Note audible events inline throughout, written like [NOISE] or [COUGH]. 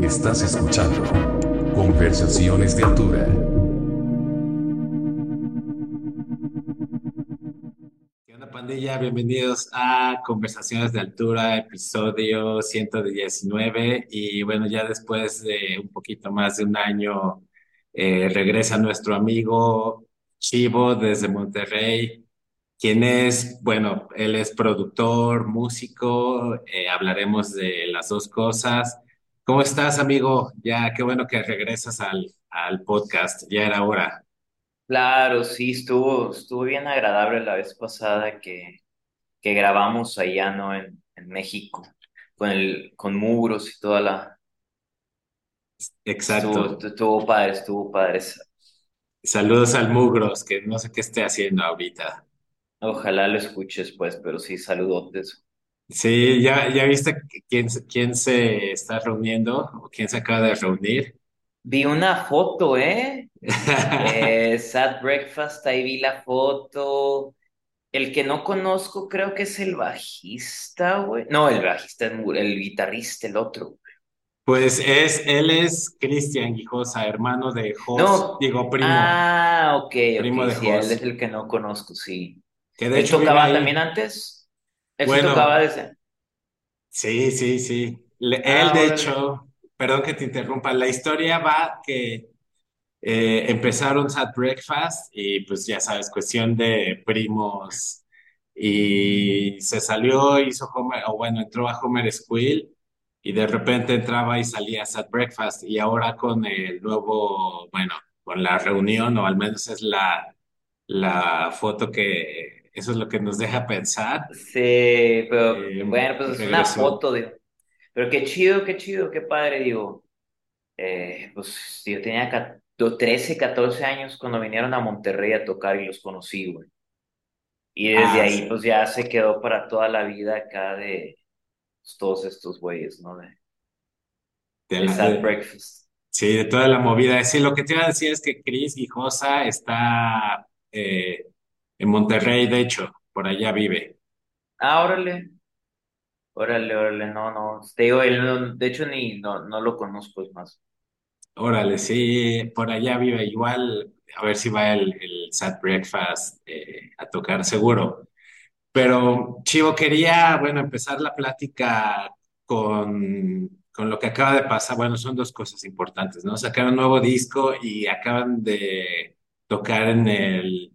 Estás escuchando Conversaciones de Altura. ¿Qué onda, pandilla? Bienvenidos a Conversaciones de Altura, episodio 119. Y bueno, ya después de un poquito más de un año, eh, regresa nuestro amigo Chivo desde Monterrey, quien es, bueno, él es productor, músico, eh, hablaremos de las dos cosas. ¿Cómo estás, amigo? Ya, qué bueno que regresas al, al podcast, ya era hora. Claro, sí, estuvo, estuvo bien agradable la vez pasada que, que grabamos allá, ¿no? En, en México, con el, con Muros y toda la, estuvo, Exacto. estuvo padre, estuvo padre. Saludos al Mugros, que no sé qué esté haciendo ahorita. Ojalá lo escuches, pues, pero sí, saludotes. Sí, ya, ya viste quién, se- quién se está reuniendo o quién se acaba de reunir. Vi una foto, ¿eh? [LAUGHS] Eh, Sad Breakfast, ahí vi la foto. El que no conozco creo que es el bajista, güey. No, el bajista el guitarrista, el otro. Pues es, él es Cristian Guijosa, hermano de Jos, No, digo primo, ah, ok, primo ok, de sí, él es el que no conozco, sí. Que de ¿Él hecho tocaba también ahí. antes? Él sí tocaba Bueno, desde... sí, sí, sí. Le- él Ah, de órale. hecho, perdón que te interrumpa, la historia va que eh, empezaron Sad Breakfast y pues ya sabes, cuestión de primos y se salió, hizo Homer, o bueno, entró a Homer School y de repente entraba y salía Sad Breakfast y ahora con el nuevo, bueno, con la reunión o al menos es la, la foto que eso es lo que nos deja pensar, Sí, pero eh, bueno, pues es una foto, digo. Pero qué chido, qué chido, qué padre, digo. Eh, pues yo tenía ca- 13, 14 años cuando vinieron a Monterrey a tocar y los conocí, güey. Y desde Ah, ahí, pues ya se quedó para toda la vida acá de pues, todos estos güeyes, ¿no? De, de de la, Sad de- Breakfast. Sí, de toda la movida. Sí, lo que te iba a decir es que Cris Guijosa está eh, en Monterrey, de hecho, por allá vive. Ah, órale. Órale, órale, no, no. Te digo, él no- de hecho ni no, no lo conozco, es más. Órale, sí, por allá vive. Igual, a ver si va el, el Sad Breakfast eh, a tocar seguro. Pero Chivo, quería, bueno, empezar la plática con, con lo que acaba de pasar. Bueno, son dos cosas importantes, ¿no? Sacaron un nuevo disco y acaban de tocar en el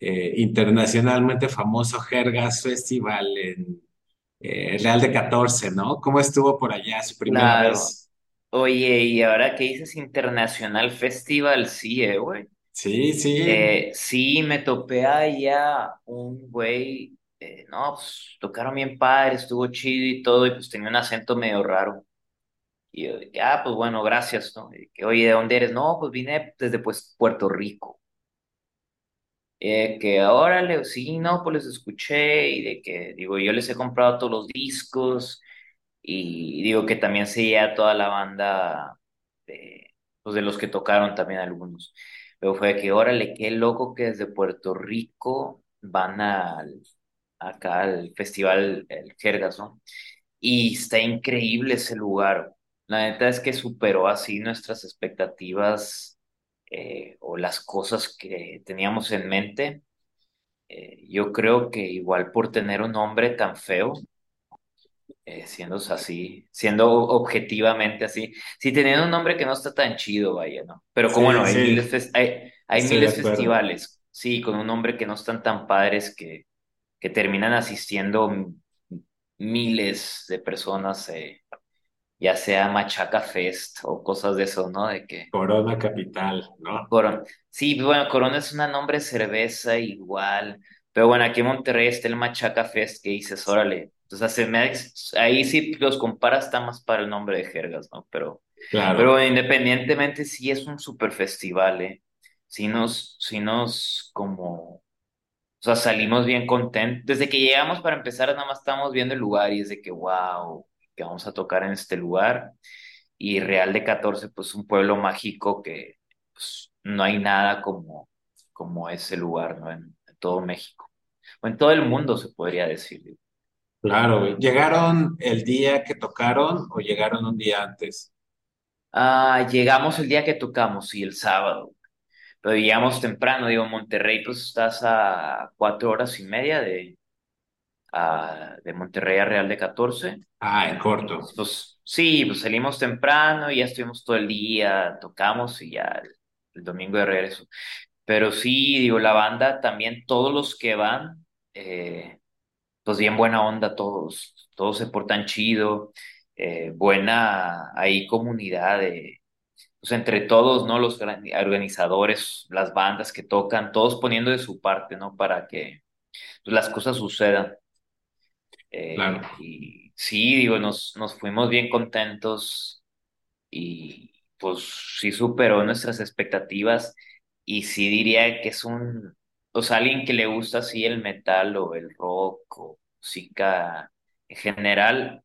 eh, internacionalmente famoso Jergas Festival en eh, Real de 14, ¿no? ¿Cómo estuvo por allá su primera Claro. vez? Oye, y ahora que dices Internacional Festival, sí, eh, güey. Sí, sí, Eh, sí, me topé allá un güey, eh, no, pues tocaron bien padre, estuvo chido y todo, y pues tenía un acento medio raro. Y yo dije, ah, pues bueno, gracias, ¿no? Y que, oye, ¿de dónde eres? No, pues vine desde pues Puerto Rico. Eh, que órale, sí, no, pues les escuché y de que, digo, yo les he comprado todos los discos y digo que también seguía toda la banda de, pues de los que tocaron también algunos. Pero fue de que, órale, qué loco que desde Puerto Rico van al, acá al festival, el Jergas, ¿no? Y está increíble ese lugar. La neta es que superó así nuestras expectativas eh, o las cosas que teníamos en mente. Eh, yo creo que igual por tener un nombre tan feo, eh, siendo así, siendo objetivamente así, si teniendo un nombre que no está tan chido, vaya, ¿no? Pero como sí, no, hay miles, sí, fes- hay, hay de miles festivales, sí, con un nombre que no están tan padres que, que terminan asistiendo miles de personas, eh, ya sea Machaca Fest o cosas de eso, ¿no? De que Corona Capital, ¿no? Corona. Sí, bueno, Corona es una nombre cerveza igual. Pero bueno, aquí en Monterrey está el Machaca Fest que dices, órale. Entonces, se me, ahí sí los comparas, está más para el nombre de jergas, ¿no? Pero, pero Claro. bueno, independientemente, sí es un super festival, ¿eh? Sí nos, sí nos como, o sea, salimos bien contentos. Desde que llegamos para empezar, nada más estábamos viendo el lugar y es de que, wow, que vamos a tocar en este lugar. Y Real de 14 pues un pueblo mágico que pues, no hay nada como, como ese lugar, ¿no? En, en todo México. O en todo el mundo se podría decir. Claro. ¿Llegaron el día que tocaron o llegaron un día antes? Ah, llegamos el día que tocamos, sí, el sábado, pero llegamos temprano, digo, Monterrey, pues estás a cuatro horas y media de, a- de Monterrey a Real de catorce Ah, en corto. Pues sí, pues salimos temprano y ya estuvimos todo el día, tocamos y ya el, el domingo de regreso. Pero sí, digo, la banda también, todos los que van, eh, pues bien buena onda todos, todos se portan chido, eh, buena ahí comunidad de, pues entre todos, ¿no? Los organizadores, las bandas que tocan, todos poniendo de su parte, ¿no? Para que pues, las cosas sucedan. Claro, Eh, y sí, digo, nos, nos fuimos bien contentos y pues sí superó nuestras expectativas y sí diría que es un, o sea, alguien que le gusta así el metal o el rock o música en general,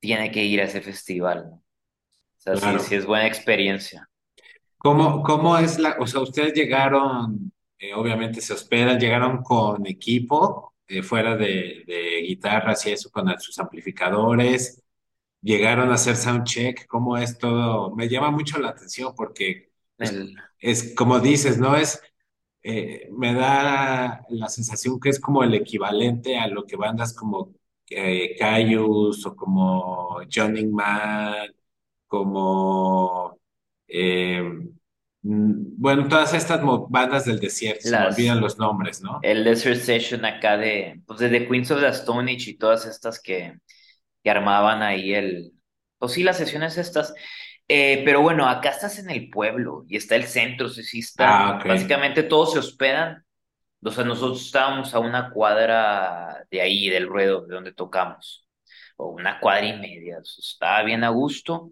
tiene que ir a ese festival, ¿no? O sea, sí, sí claro. es buena experiencia. ¿Cómo, cómo es la, o sea, ustedes llegaron, eh, obviamente se hospedan, llegaron con equipo, eh, fuera de, de guitarras y eso, con sus amplificadores, llegaron a hacer soundcheck, ¿cómo es todo? Me llama mucho la atención porque, El, es como dices, ¿no? Es, eh, me da la sensación que es como el equivalente a lo que bandas como eh, Kyuss o como Johnny Man, como, eh, bueno, todas estas bandas del desierto, se me olvidan los nombres, ¿no? el Desert Session acá de, pues de The Queens of the Stone Age y todas estas que, que armaban ahí el, pues sí, las sesiones estas. Eh, pero bueno, acá estás en el pueblo y está el centro, sí, sí Ah, están, ok, básicamente todos se hospedan. O sea, nosotros estábamos a una cuadra de ahí, del ruedo, de donde tocamos, o una cuadra y media, o sea, estaba bien a gusto.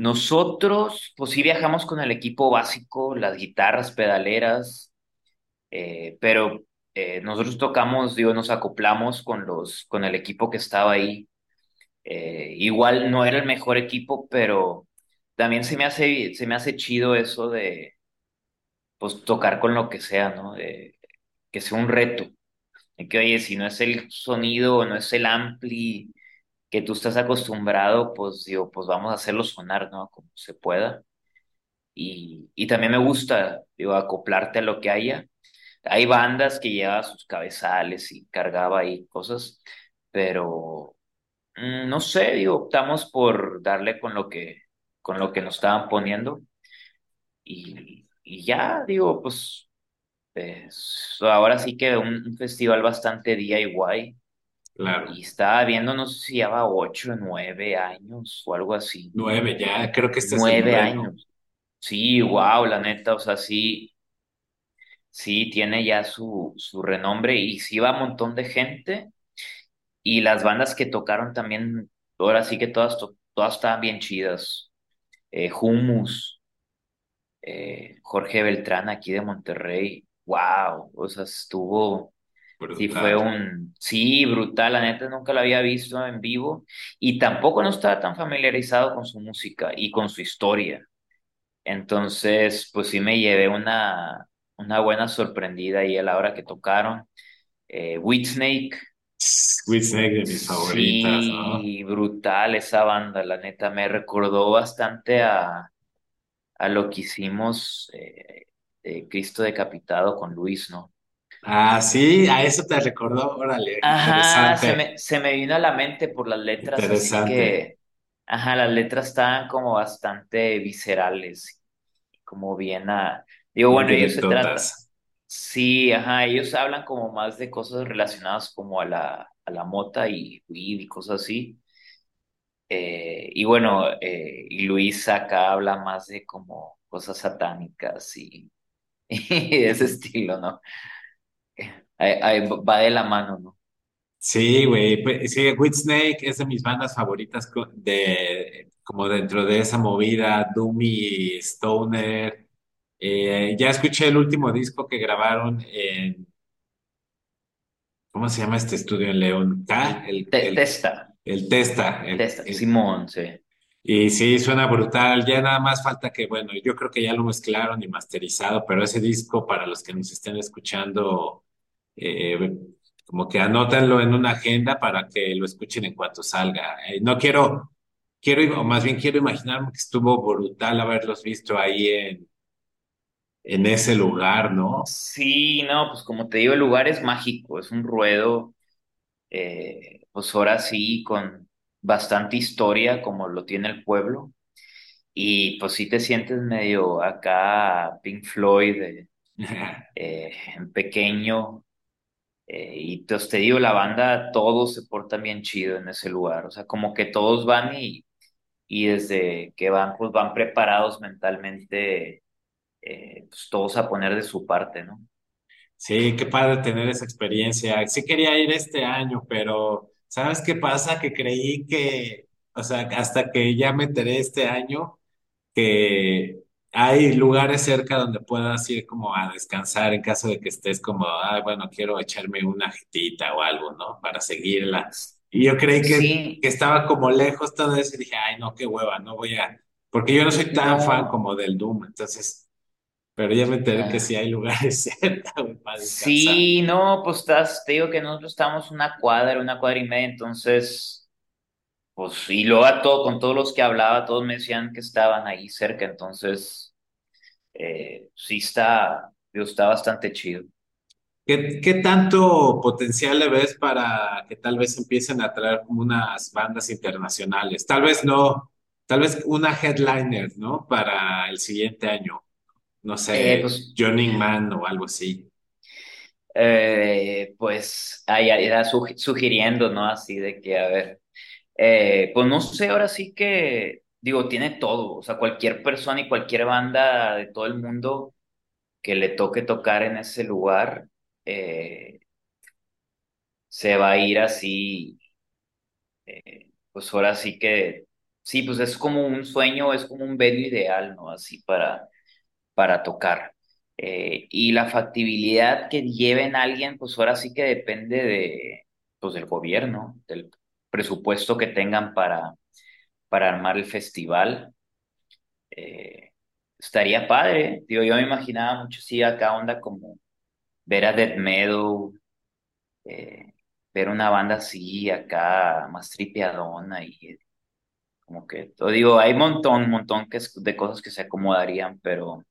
Nosotros, pues sí viajamos con el equipo básico, las guitarras pedaleras, eh, pero eh, nosotros tocamos, digo, nos acoplamos con los, con el equipo que estaba ahí. Eh, igual no era el mejor equipo, pero también se me hace, se me hace chido eso de, pues, tocar con lo que sea, ¿no? De, que sea un reto. Que, oye, si no es el sonido no es el ampli que tú estás acostumbrado, pues, digo, pues vamos a hacerlo sonar, ¿no? Como se pueda. Y, y también me gusta, digo, acoplarte a lo que haya. Hay bandas que llevan sus cabezales y cargaba ahí cosas, pero mm, no sé, digo, optamos por darle con lo que, con lo que nos estaban poniendo y, y ya, digo, pues, pues, ahora sí que un, un festival bastante DIY claro. y estaba viendo, no sé si lleva ocho, nueve años o algo así, Nueve, ya, creo que este es el nueve noveno. años. Sí, wow, la neta, o sea, sí, sí tiene ya su, su renombre y sí va un montón de gente y las bandas que tocaron también, ahora sí que todas, to- todas estaban bien chidas. Eh, Hummus, eh, Jorge Beltrán aquí de Monterrey, wow, o sea, estuvo, sí fue un, sí, brutal, la neta nunca lo había visto en vivo y tampoco no estaba tan familiarizado con su música y con su historia. Entonces, pues sí me llevé una, una buena sorprendida ahí a la hora que tocaron. Eh, Whitesnake, Whitesnake de mis favoritas, ¿no? sí, brutal esa banda, la neta, me recordó bastante a, a lo que hicimos eh, de Cristo Decapitado con Luis, ¿no? Ah, sí, a eso te recordó, órale, Ajá, se interesante, me, se me vino a la mente por las letras, así interesante, que, ajá, las letras estaban como bastante viscerales, como bien a... Digo, bueno, ellos se trata, indirectotas. sí, ajá, ellos hablan como más de cosas relacionadas como a la, a la mota y weed y cosas así. Eh, y bueno, eh, y Luis acá habla más de como cosas satánicas y, [LAUGHS] y de ese estilo, ¿no? Ahí, va de la mano, ¿no? Sí, güey, pues, sí, Whitesnake es de mis bandas favoritas de, como dentro de esa movida, Doomy, Stoner. Eh, ya escuché el último disco que grabaron en, ¿cómo se llama este estudio en León? K, El el, te- el, testa, el Testa, el, testa, el- Simón, sí. y sí, suena brutal. Ya nada más falta que, bueno, yo creo que ya lo mezclaron y masterizado, pero ese disco, para los que nos estén escuchando, eh, como que anótenlo en una agenda para que lo escuchen en cuanto salga. Eh, no quiero, quiero, o más bien quiero imaginarme que estuvo brutal haberlos visto ahí en, en ese lugar, ¿no? Sí, no, pues como te digo, el lugar es mágico, es un ruedo, eh, pues ahora sí, con bastante historia, como lo tiene el pueblo, y pues sí te sientes medio acá Pink Floyd, eh, [LAUGHS] eh, en pequeño, eh, y pues te digo, la banda, todos se portan bien chido en ese lugar, o sea, como que todos van y, y desde que van, pues van preparados mentalmente, eh, pues todos a poner de su parte, ¿no? Sí, qué padre tener esa experiencia. Sí quería ir este año, pero ¿sabes qué pasa? Que creí que, o sea, hasta que ya me enteré este año que hay lugares cerca donde puedas ir como a descansar en caso de que estés como, ah, bueno, quiero echarme una jetita o algo, ¿no? Para seguirla. Y yo creí que, Sí, que estaba como lejos todo eso y dije, ay, no, qué hueva, no voy a, porque yo no soy tan fan no, como del Doom, entonces, pero ya me enteré que sí hay lugares [LAUGHS] cerca, güey, para descansar. Sí, no, pues estás, te digo que nosotros estamos una cuadra, una cuadra y media, entonces, pues, y luego a todo, con todos los que hablaba, todos me decían que estaban ahí cerca, entonces, eh, sí está, está bastante chido. ¿Qué, qué tanto potencial le ves para que tal vez empiecen a traer como unas bandas internacionales? Tal vez no, tal vez una headliner, ¿no? Para el siguiente año. No Eh, sé, pues, Johnny Man o algo así. eh, pues, ahí era sugi- sugiriendo, ¿no? Así de que, a ver, eh, pues no sé, ahora sí que, digo, tiene todo, o sea, cualquier persona y cualquier banda de todo el mundo que le toque tocar en ese lugar, eh, se va a ir así, eh, pues ahora sí que, sí, pues es como un sueño, es como un venue ideal, ¿no? Así para, para tocar. Y la factibilidad que lleven a alguien, pues ahora sí que depende de, pues del gobierno, del presupuesto que tengan para, para armar el festival. Eh, estaría padre, digo, yo me imaginaba mucho, sí, acá onda como ver a Death Meadow, eh, ver una banda así acá más tripiadona y como que, te digo, hay un montón, montón que es- de cosas que se acomodarían, pero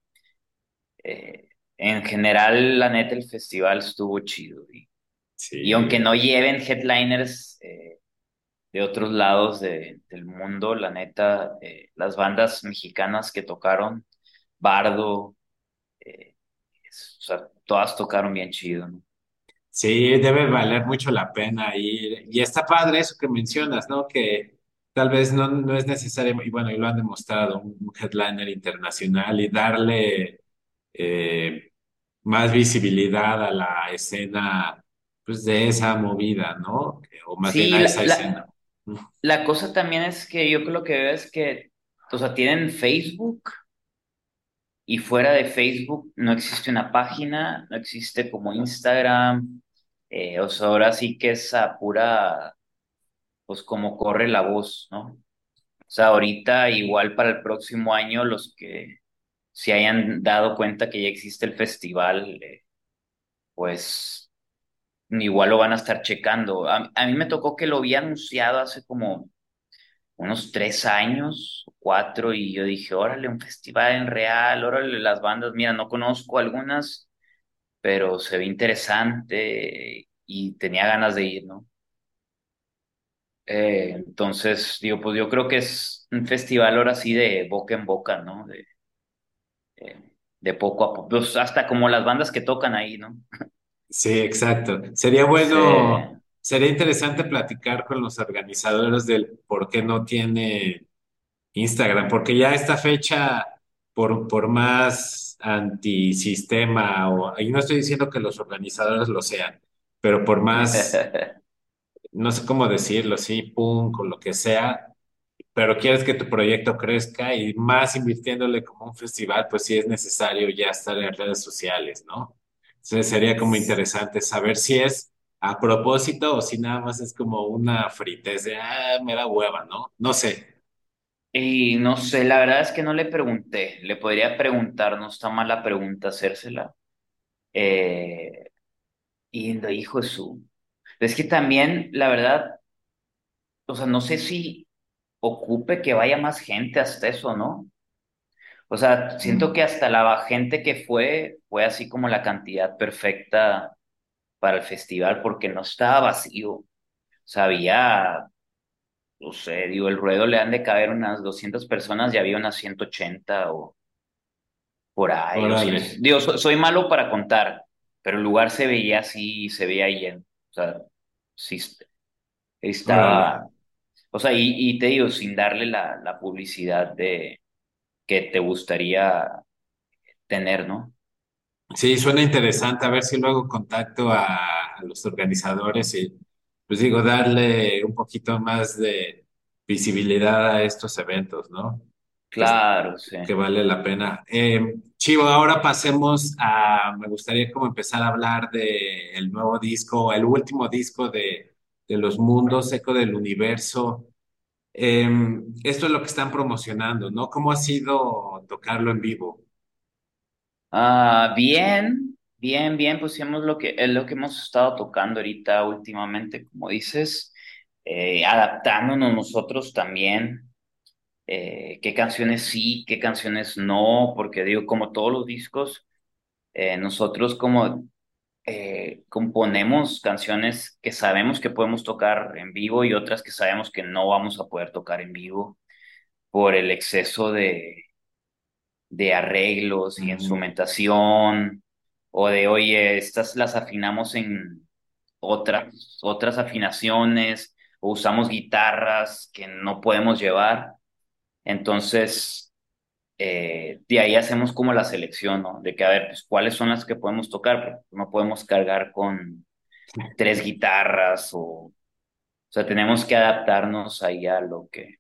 eh, en general, la neta, el festival estuvo chido. Y, y aunque no lleven headliners eh, de otros lados de- del mundo, la neta, eh, las bandas mexicanas que tocaron, Bardo, eh, es- o sea, todas tocaron bien chido, ¿no? sí, debe valer mucho la pena ir. Y está padre eso que mencionas, ¿no? Que tal vez no, no es necesario, y bueno, y lo han demostrado, un headliner internacional y darle eh, más visibilidad a la escena, pues, de esa movida, ¿no? O más bien a esa la, escena. La cosa también es que yo creo que veo es que, o sea, tienen Facebook y fuera de Facebook no existe una página, no existe como Instagram, eh, o sea, ahora sí que es a pura, pues como corre la voz, ¿no? O sea, ahorita igual para el próximo año los que se hayan dado cuenta que ya existe el festival, eh, pues igual lo van a estar checando. A, a mí me tocó que lo había anunciado hace como unos tres años, cuatro, y yo dije, órale, un festival en real, órale, las bandas, mira, no conozco algunas, pero se ve interesante y tenía ganas de ir, ¿no? Eh, entonces, digo, pues yo creo que es un festival ahora sí de boca en boca, ¿no? De, de, de poco a poco, pues hasta como las bandas que tocan ahí, ¿no? Sí, exacto. Sería Se, bueno, sería interesante platicar con los organizadores del por qué no tiene Instagram, porque ya esta fecha, por, por más antisistema, o, y no estoy diciendo que los organizadores lo sean, pero por más, [LAUGHS] no sé cómo decirlo, sí, punk o lo que sea, pero quieres que tu proyecto crezca y más invirtiéndole como un festival, pues sí es necesario ya estar en redes sociales, ¿no? Entonces sería como interesante saber si es a propósito o si nada más es como una fritez de, ah, me da hueva, ¿no? No sé. Y no sé, la verdad es que no le pregunté. Le podría preguntar, no está mal la pregunta hacérsela. Eh, y hijo de su. Es que también, la verdad, o sea, no sé si ocupe que vaya más gente hasta eso, ¿no? O sea, siento que hasta la gente que fue fue así como la cantidad perfecta para el festival porque no estaba vacío. O sea, había, no sé, digo, el ruedo le han de caber unas 200 personas y había unas 180 o por ahí. o sea, digo, so- soy malo para contar, pero el lugar se veía así, se veía lleno. O sea, sí estaba, o sea, y, y te digo, sin darle la, la publicidad de que te gustaría tener, ¿no? Sí, suena interesante. A ver si luego contacto a, a los organizadores y, pues digo, darle un poquito más de visibilidad a estos eventos, ¿no? Claro, sí. que vale la pena. Eh, Chivo, ahora pasemos a, me gustaría como empezar a hablar de el nuevo disco, el último disco de, de Los Mundos, Eco del Universo. Eh, esto es lo que están promocionando, ¿no? ¿Cómo ha sido tocarlo en vivo? Ah, bien, bien, bien, pues hemos lo que, es lo que hemos estado tocando ahorita últimamente, como dices, eh, adaptándonos nosotros también, eh, qué canciones sí, qué canciones no, porque digo, como todos los discos, eh, nosotros como eh, componemos canciones que sabemos que podemos tocar en vivo y otras que sabemos que no vamos a poder tocar en vivo por el exceso de de arreglos y instrumentación, o de, oye, estas las afinamos en otras, otras afinaciones, o usamos guitarras que no podemos llevar. Entonces, eh, de ahí hacemos como la selección, ¿no? De que, a ver, pues, ¿cuáles son las que podemos tocar? Porque no podemos cargar con tres guitarras, o, o sea, tenemos que adaptarnos ahí a lo que,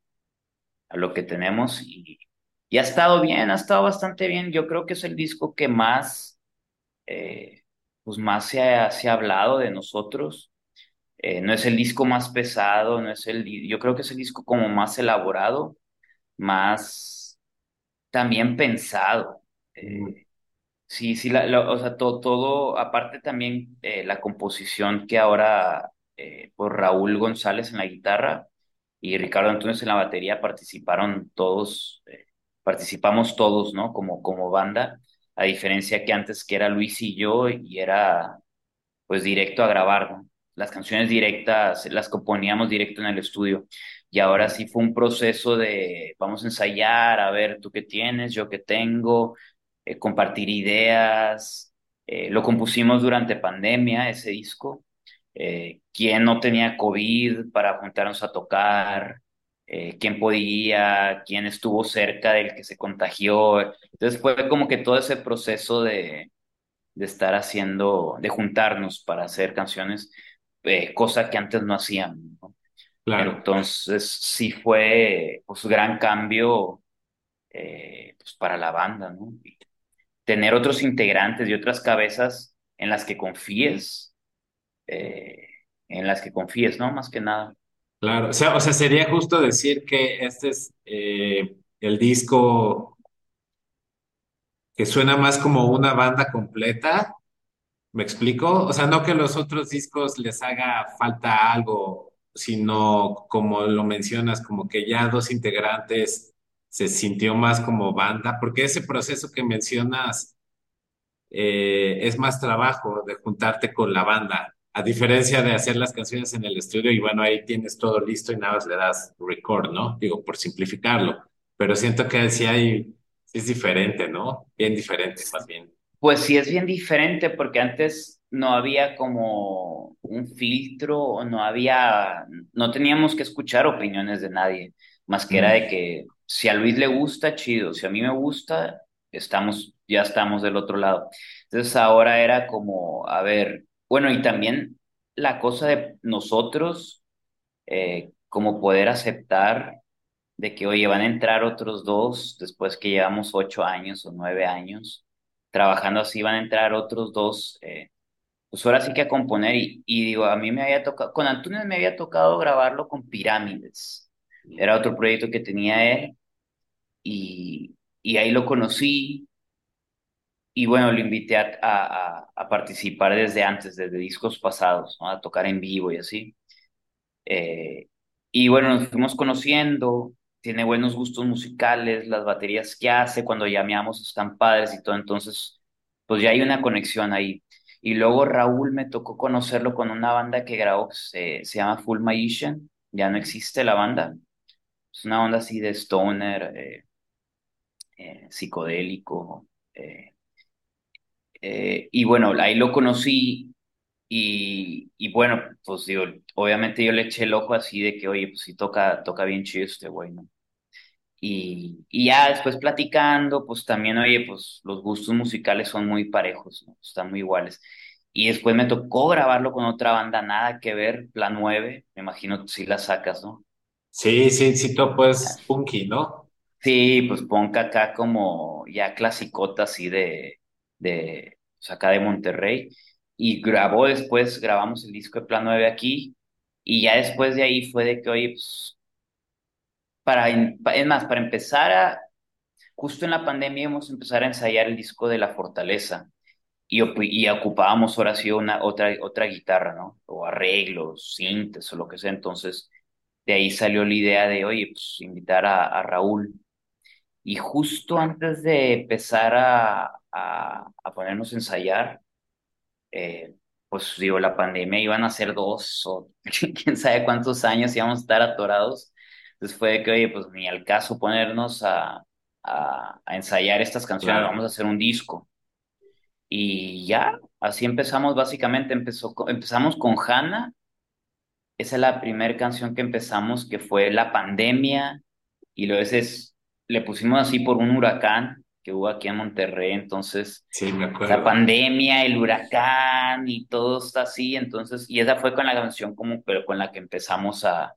a lo que tenemos y, y ha estado bien, ha estado bastante bien. Yo creo que es el disco que más, eh, pues más se ha, se ha hablado de nosotros. Eh, no es el disco más pesado, no es el, yo creo que es el disco como más elaborado, más también pensado. mm, Eh, Sí, sí, la, la- o sea, todo, todo, aparte también la composición que ahora por Raúl González en la guitarra y Ricardo Antunes en la batería participaron todos, participamos todos, ¿no? Como, como banda, a diferencia que antes que era Luis y yo y era pues directo a grabar. Las canciones directas las componíamos directo en el estudio. Y ahora sí fue un proceso de vamos a ensayar, a ver tú qué tienes, yo qué tengo, eh, compartir ideas. Eh, lo compusimos durante pandemia, ese disco. Eh, ¿quién no tenía COVID para juntarnos a tocar? Eh, ¿quién podía? ¿Quién estuvo cerca del que se contagió? Entonces fue como que todo ese proceso de de estar haciendo, de juntarnos para hacer canciones, eh, cosa que antes no hacíamos, ¿no? claro. Entonces sí fue pues gran cambio eh, pues, para la banda, ¿no? Y tener otros integrantes y otras cabezas en las que confíes, eh, en las que confíes, ¿no? Más que nada. Claro, o sea, o sea, sería justo decir que este es eh, el disco que suena más como una banda completa, ¿me explico? O sea, no que los otros discos les haga falta algo, sino como lo mencionas, como que ya dos integrantes se sintió más como banda, porque ese proceso que mencionas eh, es más trabajo de juntarte con la banda, a diferencia de hacer las canciones en el estudio y bueno, ahí tienes todo listo y nada más le das record, ¿no? Digo, por simplificarlo, pero siento que sí hay, es diferente, ¿no? Bien diferente, más bien. Pues sí es bien diferente porque antes no había como un filtro, o no había, no teníamos que escuchar opiniones de nadie, más que era Mm, de que si a Luis le gusta, chido, si a mí me gusta, estamos, ya estamos del otro lado. Entonces ahora era como, a ver, bueno, y también la cosa de nosotros, eh, como poder aceptar de que, oye, van a entrar otros dos después que llevamos ocho años o nueve años trabajando así, van a entrar otros dos, eh, pues ahora sí que a componer. Y, y digo, a mí me había tocado, con Antunes me había tocado grabarlo con Pirámides, era otro proyecto que tenía él y, y ahí lo conocí y bueno, lo invité a, a, participar desde antes, desde discos pasados, a tocar en vivo y así. Eh, y bueno, nos fuimos conociendo, tiene buenos gustos musicales, las baterías que hace cuando llameamos están padres y todo, entonces pues ya hay una conexión ahí. Y luego Raúl me tocó conocerlo con una banda que grabó, se, se llama Full Magician, ya no existe la banda, es una onda así de stoner, eh, eh, psicodélico, eh, y bueno, ahí lo conocí y, y, bueno, pues digo, obviamente yo le eché el ojo así de que, oye, pues sí toca, toca bien chido este güey, ¿no? Y, y ya después platicando, pues también, oye, pues los gustos musicales son muy parejos, ¿no? Están muy iguales. Y después me tocó grabarlo con otra banda, nada que ver, Plan 9, me imagino si la sacas, ¿no? Sí, sí, sí, tú pues punky, ¿no? Sí, pues punk acá como ya clasicota así de, de, pues acá de Monterrey. Y grabó después, grabamos el disco de Plan 9 aquí. Y ya después de ahí fue de que, oye, pues para, es más, para empezar a, justo en la pandemia íbamos a empezar a ensayar el disco de La Fortaleza y, y ocupábamos ahora sí una, otra, otra guitarra, ¿no? O arreglos, sintes o lo que sea. Entonces, de ahí salió la idea de, oye, pues invitar a Raúl. Y justo antes de empezar a, a, a ponernos a ensayar, eh, pues digo, la pandemia iban a ser dos o [LAUGHS] quién sabe cuántos años íbamos a estar atorados. Entonces fue de que, oye, pues ni al caso ponernos a, a, ensayar estas canciones, vamos a hacer un disco. Y ya, así empezamos básicamente, empezó, empezamos con Hannah, esa es la primera canción que empezamos, que fue la pandemia, y luego ese le pusimos así por un huracán que hubo aquí en Monterrey, entonces sí, me acuerdo. la pandemia, el huracán y todo está así, entonces, y esa fue con la canción como, pero con la que empezamos a,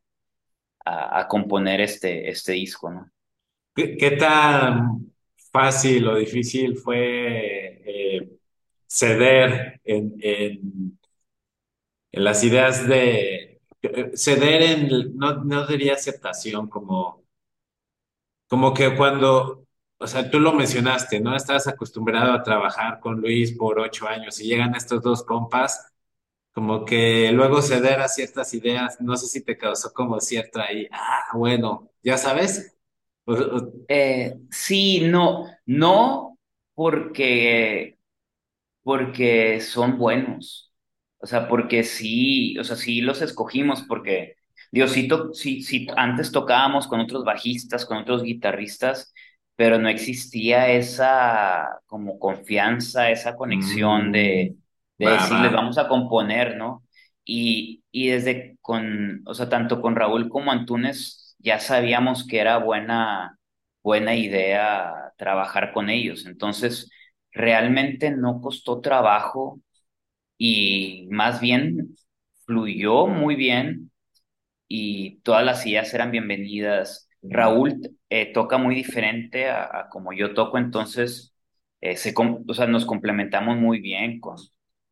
a, componer este, este disco, ¿no? ¿Qué, tan fácil o difícil fue eh, ceder en, en, en, las ideas de... Ceder en, no, no diría aceptación, como, como que cuando, o sea, tú lo mencionaste, ¿no? Estabas acostumbrado a trabajar con Luis por ocho años y llegan estos dos compas como que luego ceder a ciertas ideas, no sé si te causó como cierta ahí, ah, bueno, ya sabes. Eh, sí, no, no porque, porque son buenos, o sea, porque sí, o sea, sí los escogimos porque, Dios, sí, sí, sí, antes tocábamos con otros bajistas, con otros guitarristas, pero no existía esa como confianza, esa conexión de Mm, de va. decirles, vamos a componer, ¿no? Y, y desde con, o sea, tanto con Raúl como Antunes ya sabíamos que era buena, buena idea trabajar con ellos. Entonces, realmente no costó trabajo y más bien fluyó muy bien y todas las ideas eran bienvenidas. Raúl eh, toca muy diferente a, a como yo toco, entonces eh, se, o sea, nos complementamos muy bien con,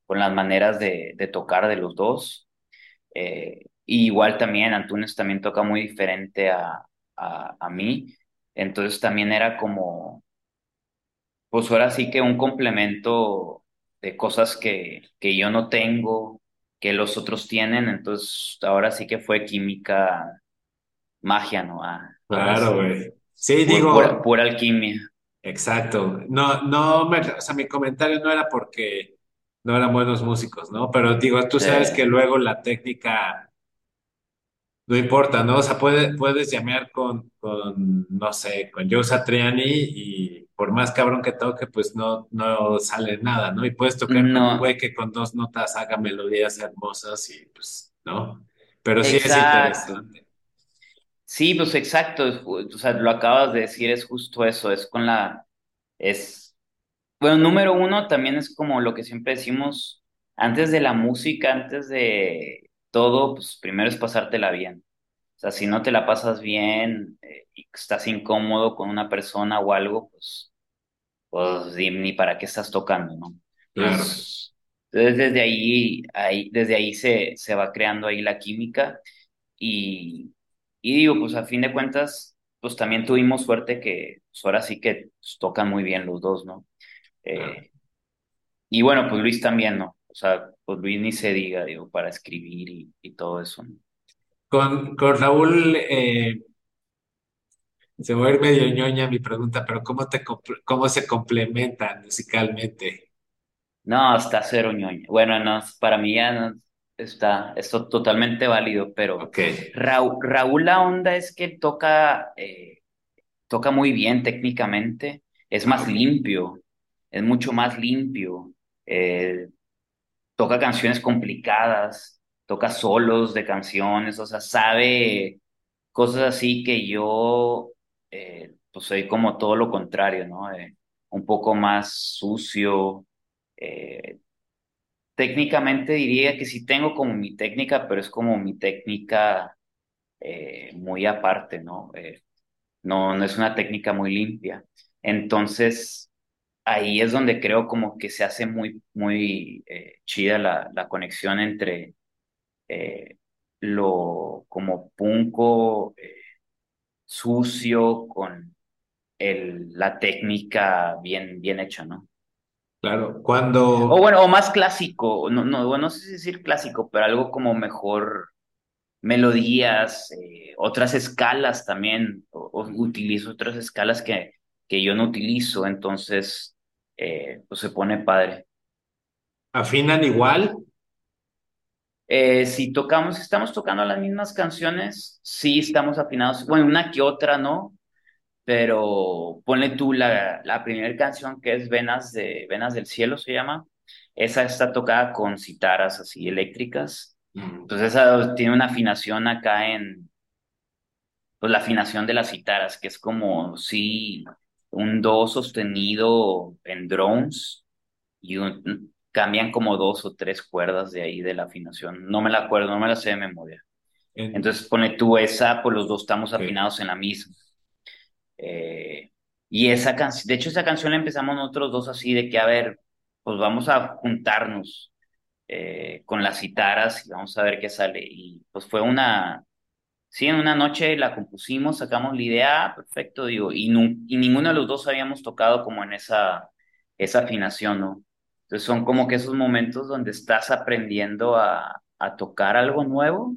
con las maneras de, tocar de los dos. Eh, y igual también Antunes también toca muy diferente a, a, a mí, entonces también era como, pues ahora sí que un complemento de cosas que, que yo no tengo, que los otros tienen, entonces ahora sí que fue química, magia, ¿no? Ah, Claro, güey. Sí, digo, pura alquimia. exacto. No, no me, o sea, mi comentario no era porque no eran buenos músicos, ¿no? Pero digo, tú sabes que luego la técnica no importa, ¿no? O sea, puede- puedes llamear con, con, no sé, con Joe Satriani y por más cabrón que toque, pues no, no sale nada, ¿no? Y puedes tocar con un güey que con dos notas haga melodías hermosas y pues, ¿no? Pero sí es interesante. Sí, pues exacto, o sea, lo acabas de decir, es justo eso, es con la, es, bueno, número uno también es como lo que siempre decimos, antes de la música, antes de todo, pues primero es pasártela bien. O sea, si no te la pasas bien eh, y estás incómodo con una persona o algo, pues, pues ni para qué estás tocando, ¿no? Claro, Entonces, entonces desde ahí, ahí, desde ahí se, se va creando ahí la química y, y digo, pues a fin de cuentas, pues también tuvimos suerte que pues, ahora sí que pues, tocan muy bien los dos, ¿no? Eh, Y bueno, pues Luis también, ¿no? O sea, pues Luis ni se diga, digo, para escribir y, y todo eso. ¿no? Con, con Raúl, eh, se va a ir medio ñoña mi pregunta, pero ¿cómo te, cómo se complementan musicalmente? No, está cero ñoño. Bueno, no, para mí ya no, está, esto totalmente válido, pero Ok, Raúl, Raúl la onda es que toca, eh, toca muy bien técnicamente, es más limpio, es mucho más limpio, eh, toca canciones complicadas, toca solos de canciones, o sea, sabe cosas así que yo, eh, pues soy como todo lo contrario, ¿no? Un poco más sucio. eh, técnicamente diría que sí tengo como mi técnica, pero es como mi técnica eh, muy aparte, ¿no? Eh, no, no es una técnica muy limpia. Entonces, ahí es donde creo como que se hace muy, muy eh, chida la, conexión entre lo como punco, sucio, con la técnica bien, bien hecha, ¿no? Claro, O cuando, bueno, o más clásico, no, no, bueno, no sé si decir clásico, pero algo como mejor melodías, eh, otras escalas también, o, o utilizo otras escalas que, que yo no utilizo, entonces, eh, pues se pone padre. afinan igual, Eh, si tocamos, si estamos tocando las mismas canciones, sí estamos afinados, bueno, una que otra, ¿no? Pero ponle tú la, la primera canción que es Venas de, Venas del Cielo se llama, esa está tocada con citaras así eléctricas, mm, entonces esa tiene una afinación acá en pues la afinación de las citaras, que es como si un do sostenido en drones y un- cambian como dos o tres cuerdas de ahí de la afinación. No me la acuerdo, no me la sé de memoria. en- Entonces pone tú esa, pues los dos estamos afinados en la misma. Eh, y esa canción, de hecho esa canción la empezamos nosotros dos así de que, a ver, pues vamos a juntarnos eh, con las citaras y vamos a ver qué sale. Y pues fue una Sí, en una noche la compusimos, sacamos la idea, perfecto, digo, y, y ninguno de los dos habíamos tocado como en esa, esa afinación, ¿no? Entonces son como que esos momentos donde estás aprendiendo a, a tocar algo nuevo,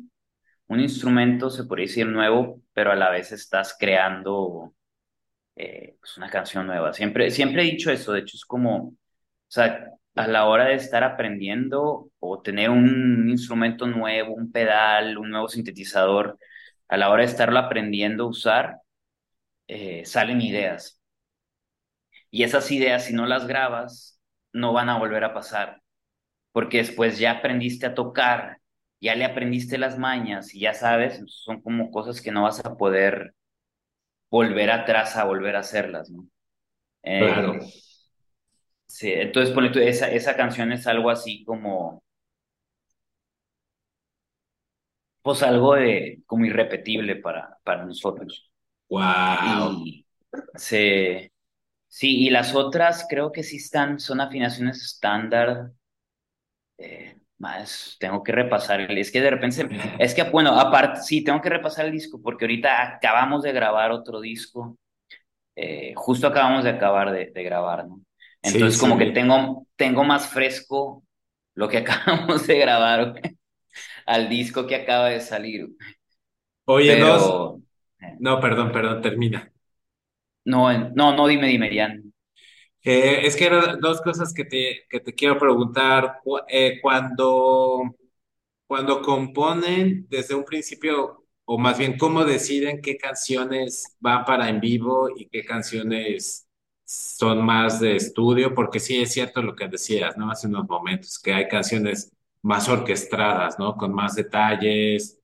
un instrumento, se podría decir nuevo, pero a la vez estás creando eh, pues una canción nueva. Siempre, siempre he dicho eso, de hecho es como, o sea, a la hora de estar aprendiendo o tener un instrumento nuevo, un pedal, un nuevo sintetizador, a la hora de estarlo aprendiendo a usar, eh, salen ideas. Y esas ideas, si no las grabas, no van a volver a pasar, porque después ya aprendiste a tocar, ya le aprendiste las mañas y ya sabes, son como cosas que no vas a poder volver atrás a volver a hacerlas, ¿no? claro. Eh, Sí, entonces ponle tú, esa, esa canción es algo así como, pues algo de, como irrepetible para, para nosotros. Wow. Y se, sí, y las otras creo que sí están, son afinaciones estándar. eh, más, tengo que repasar, el- es que de repente, es que bueno, aparte, sí, tengo que repasar el disco porque ahorita acabamos de grabar otro disco, eh, justo acabamos de acabar de, de grabar, ¿no? Entonces sí, como que tengo, tengo más fresco lo que [LAUGHS] acabamos de grabar. al disco que acaba de salir. Oye, dos, Pero, eh, no, perdón, perdón, termina. no, no, no, dime, dime, Jan. Eh, es que eran dos cosas que te, que te quiero preguntar. Eh, cuando, cuando componen desde un principio, o más bien, ¿cómo deciden qué canciones van para en vivo y qué canciones son más de estudio? Porque sí es cierto lo que decías, ¿no? Hace unos momentos, que hay canciones más orquestadas, ¿no? Con más detalles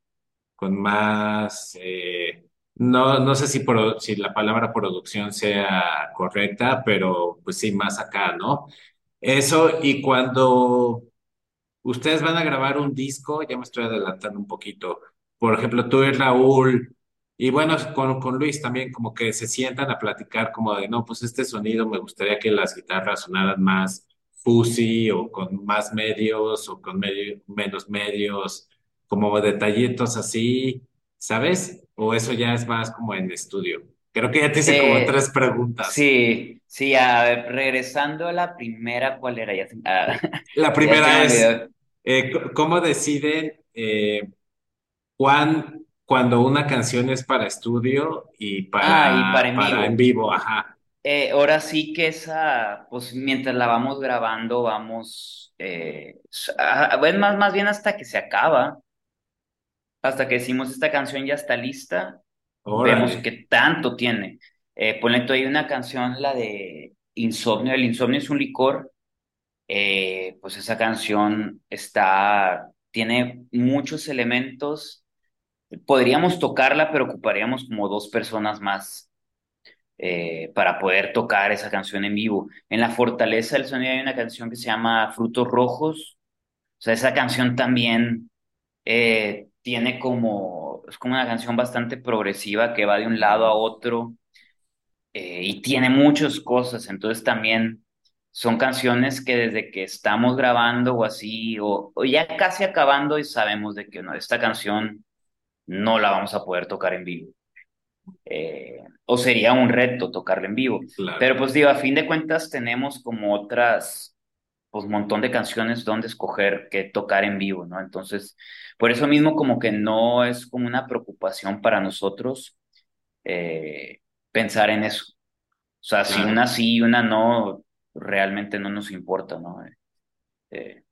con más, eh, no, no sé si, la palabra producción sea correcta, pero pues sí, más acá, ¿no? Eso, y cuando ustedes van a grabar un disco, ya me estoy adelantando un poquito, por ejemplo, tú y Raúl, y bueno, con, con Luis también, como que se sientan a platicar como de, no, pues este sonido me gustaría que las guitarras sonaran más fuzzy o con más medios o con medio- menos medios, como detallitos así, ¿sabes? O eso ya es más como en estudio. Creo que ya te hice como Eh, tres preguntas. sí, sí, a ver, regresando a la primera, ¿cuál era? Ya ah, La [LAUGHS] primera es, eh, ¿cómo deciden eh, cuán- cuando una canción es para estudio y Ah, y para en para en vivo. Ajá. Eh, ahora sí que esa, pues mientras la vamos grabando, vamos, eh, s- ah, más, más bien hasta que se acaba, hasta que decimos esta canción ya está lista, vemos qué tanto tiene. Eh, ponle tú ahí una canción, la de Insomnio, el insomnio es un licor, eh, pues esa canción está, tiene muchos elementos, podríamos tocarla, pero ocuparíamos como dos personas más eh, para poder tocar esa canción en vivo. En La Fortaleza del Sonido hay una canción que se llama Frutos Rojos. O sea, esa canción también eh, tiene como, es como una canción bastante progresiva que va de un lado a otro eh, y tiene muchas cosas. Entonces también son canciones que desde que estamos grabando o así, o, o ya casi acabando y sabemos de que no, esta canción no la vamos a poder tocar en vivo eh, o sería un reto tocarlo en vivo. Claro. Pero pues digo, a fin de cuentas tenemos como otras, pues montón de canciones donde escoger que tocar en vivo, ¿no? Entonces, por eso mismo como que no es como una preocupación para nosotros eh, pensar en eso. O sea, si una sí y una no, realmente no nos importa, ¿no? Eh, eh,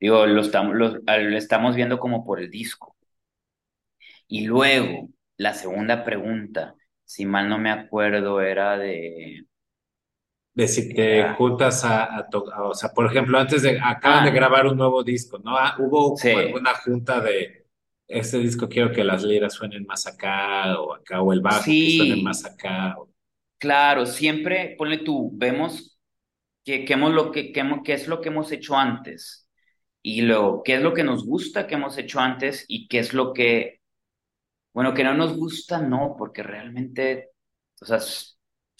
digo, lo estamos, lo, lo estamos viendo como por el disco. Y luego, la segunda pregunta, si mal no me acuerdo, era de... de si te juntas a, a to- a- o sea, por ejemplo, antes de, acaban de Ah, grabar un nuevo disco, ¿no? Ah, ¿Hubo sí, alguna junta de, este disco quiero que las liras suenen más acá o acá, o el bajo que suene más sí, acá? o- claro, siempre, ponle tú, vemos que, que hemos lo que, que hemos- qué es lo que hemos hecho antes y luego qué es lo que nos gusta que hemos hecho antes y qué es lo que Bueno, que no nos gusta, no, porque realmente, o sea,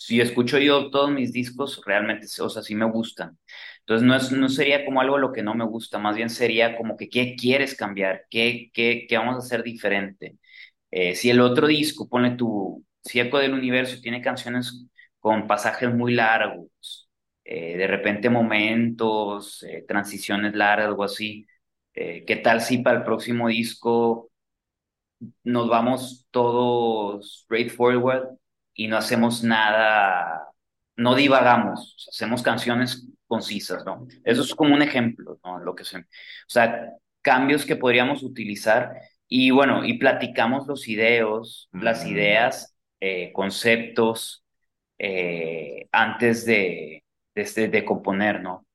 si escucho yo todos mis discos, realmente, o sea, sí me gustan. Entonces, no es, no sería como algo lo que no me gusta, más bien sería como que, ¿qué quieres cambiar? ¿Qué, qué, qué vamos a hacer diferente? Eh, si el otro disco, pone tu, si Eco del Universo tiene canciones con pasajes muy largos, eh, de repente momentos, eh, transiciones largas, algo así, ¿qué tal si para el próximo disco nos vamos todos straightforward y no hacemos nada, no divagamos, hacemos canciones concisas, ¿no? Eso es como un ejemplo, ¿no? Lo que se, o sea, cambios que podríamos utilizar y bueno, y platicamos los ideos, las Mm, ideas, eh, conceptos eh, antes de, de, de componer, ¿no?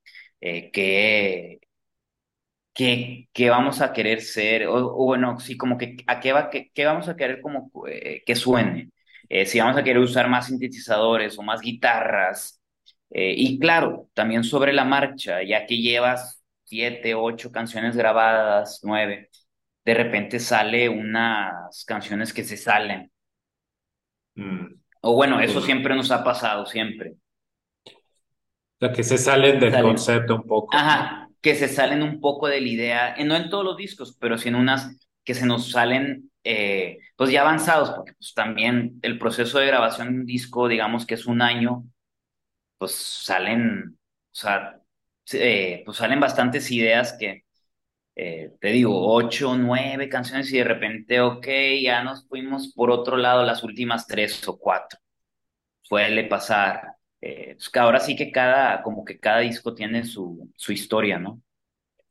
Eh, que qué, qué vamos a querer ser, o, o bueno, sí, como que a qué, va, qué, qué vamos a querer como eh, que suene, Eh, si vamos a querer usar más sintetizadores o más guitarras, Eh, y claro, también sobre la marcha, ya que llevas siete, ocho canciones grabadas, nueve, de repente sale unas canciones que se salen, mm. o bueno, eso O siempre nos ha pasado, siempre, sea, que se salen del salen. concepto un poco. Ajá, que se salen un poco de la idea, eh, no en todos los discos, pero sí en unas que se nos salen, eh, pues ya avanzados, porque pues también el proceso de grabación de un disco, digamos que es un año, pues salen, o sea, eh, pues salen bastantes ideas que, eh, te digo, ocho, nueve canciones y de repente, ok, ya nos fuimos por otro lado las últimas tres o cuatro suele pasar. Eh, pues que ahora sí que cada, como que cada disco tiene su, su historia, ¿no?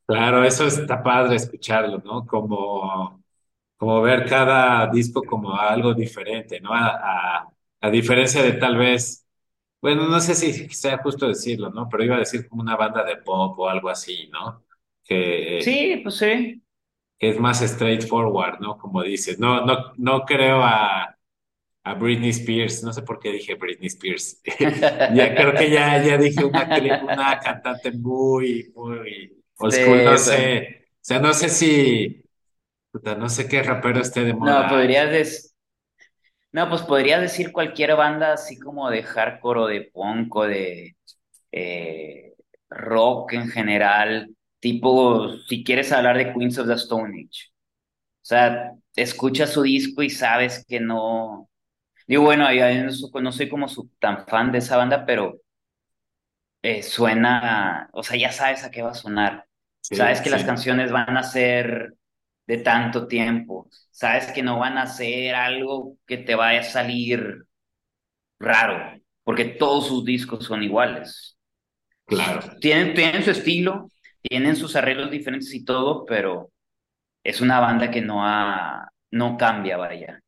Claro, eso está padre escucharlo, ¿no? Como, como ver cada disco como algo diferente, ¿no? A, a, a diferencia de tal vez, bueno, no sé si sea justo decirlo, ¿no? Pero iba a decir como una banda de pop o algo así, ¿no? Que, Sí, pues sí. que es más straightforward, ¿no? Como dices, no, no, no creo a, a Britney Spears, no sé por qué dije Britney Spears. [LAUGHS] Ya creo que ya, ya dije una, una cantante muy, muy old school, no sé. O sea, no sé si, puta, no sé qué rapero esté de no, moda. podrías des- no, pues podrías decir cualquier banda así como de hardcore o de punk o de eh, rock en general, tipo, si quieres hablar de Queens of the Stone Age. O sea, escuchas su disco y sabes que no. Digo, bueno, no soy como tan fan de esa banda, pero eh, suena, o sea, ya sabes a qué va a sonar. Sabes Sí, que las canciones van a ser de tanto tiempo. Sabes que no van a ser algo que te vaya a salir raro, porque todos sus discos son iguales. claro, Tienen, tienen su estilo, tienen sus arreglos diferentes y todo, pero es una banda que no ha, no cambia, vaya.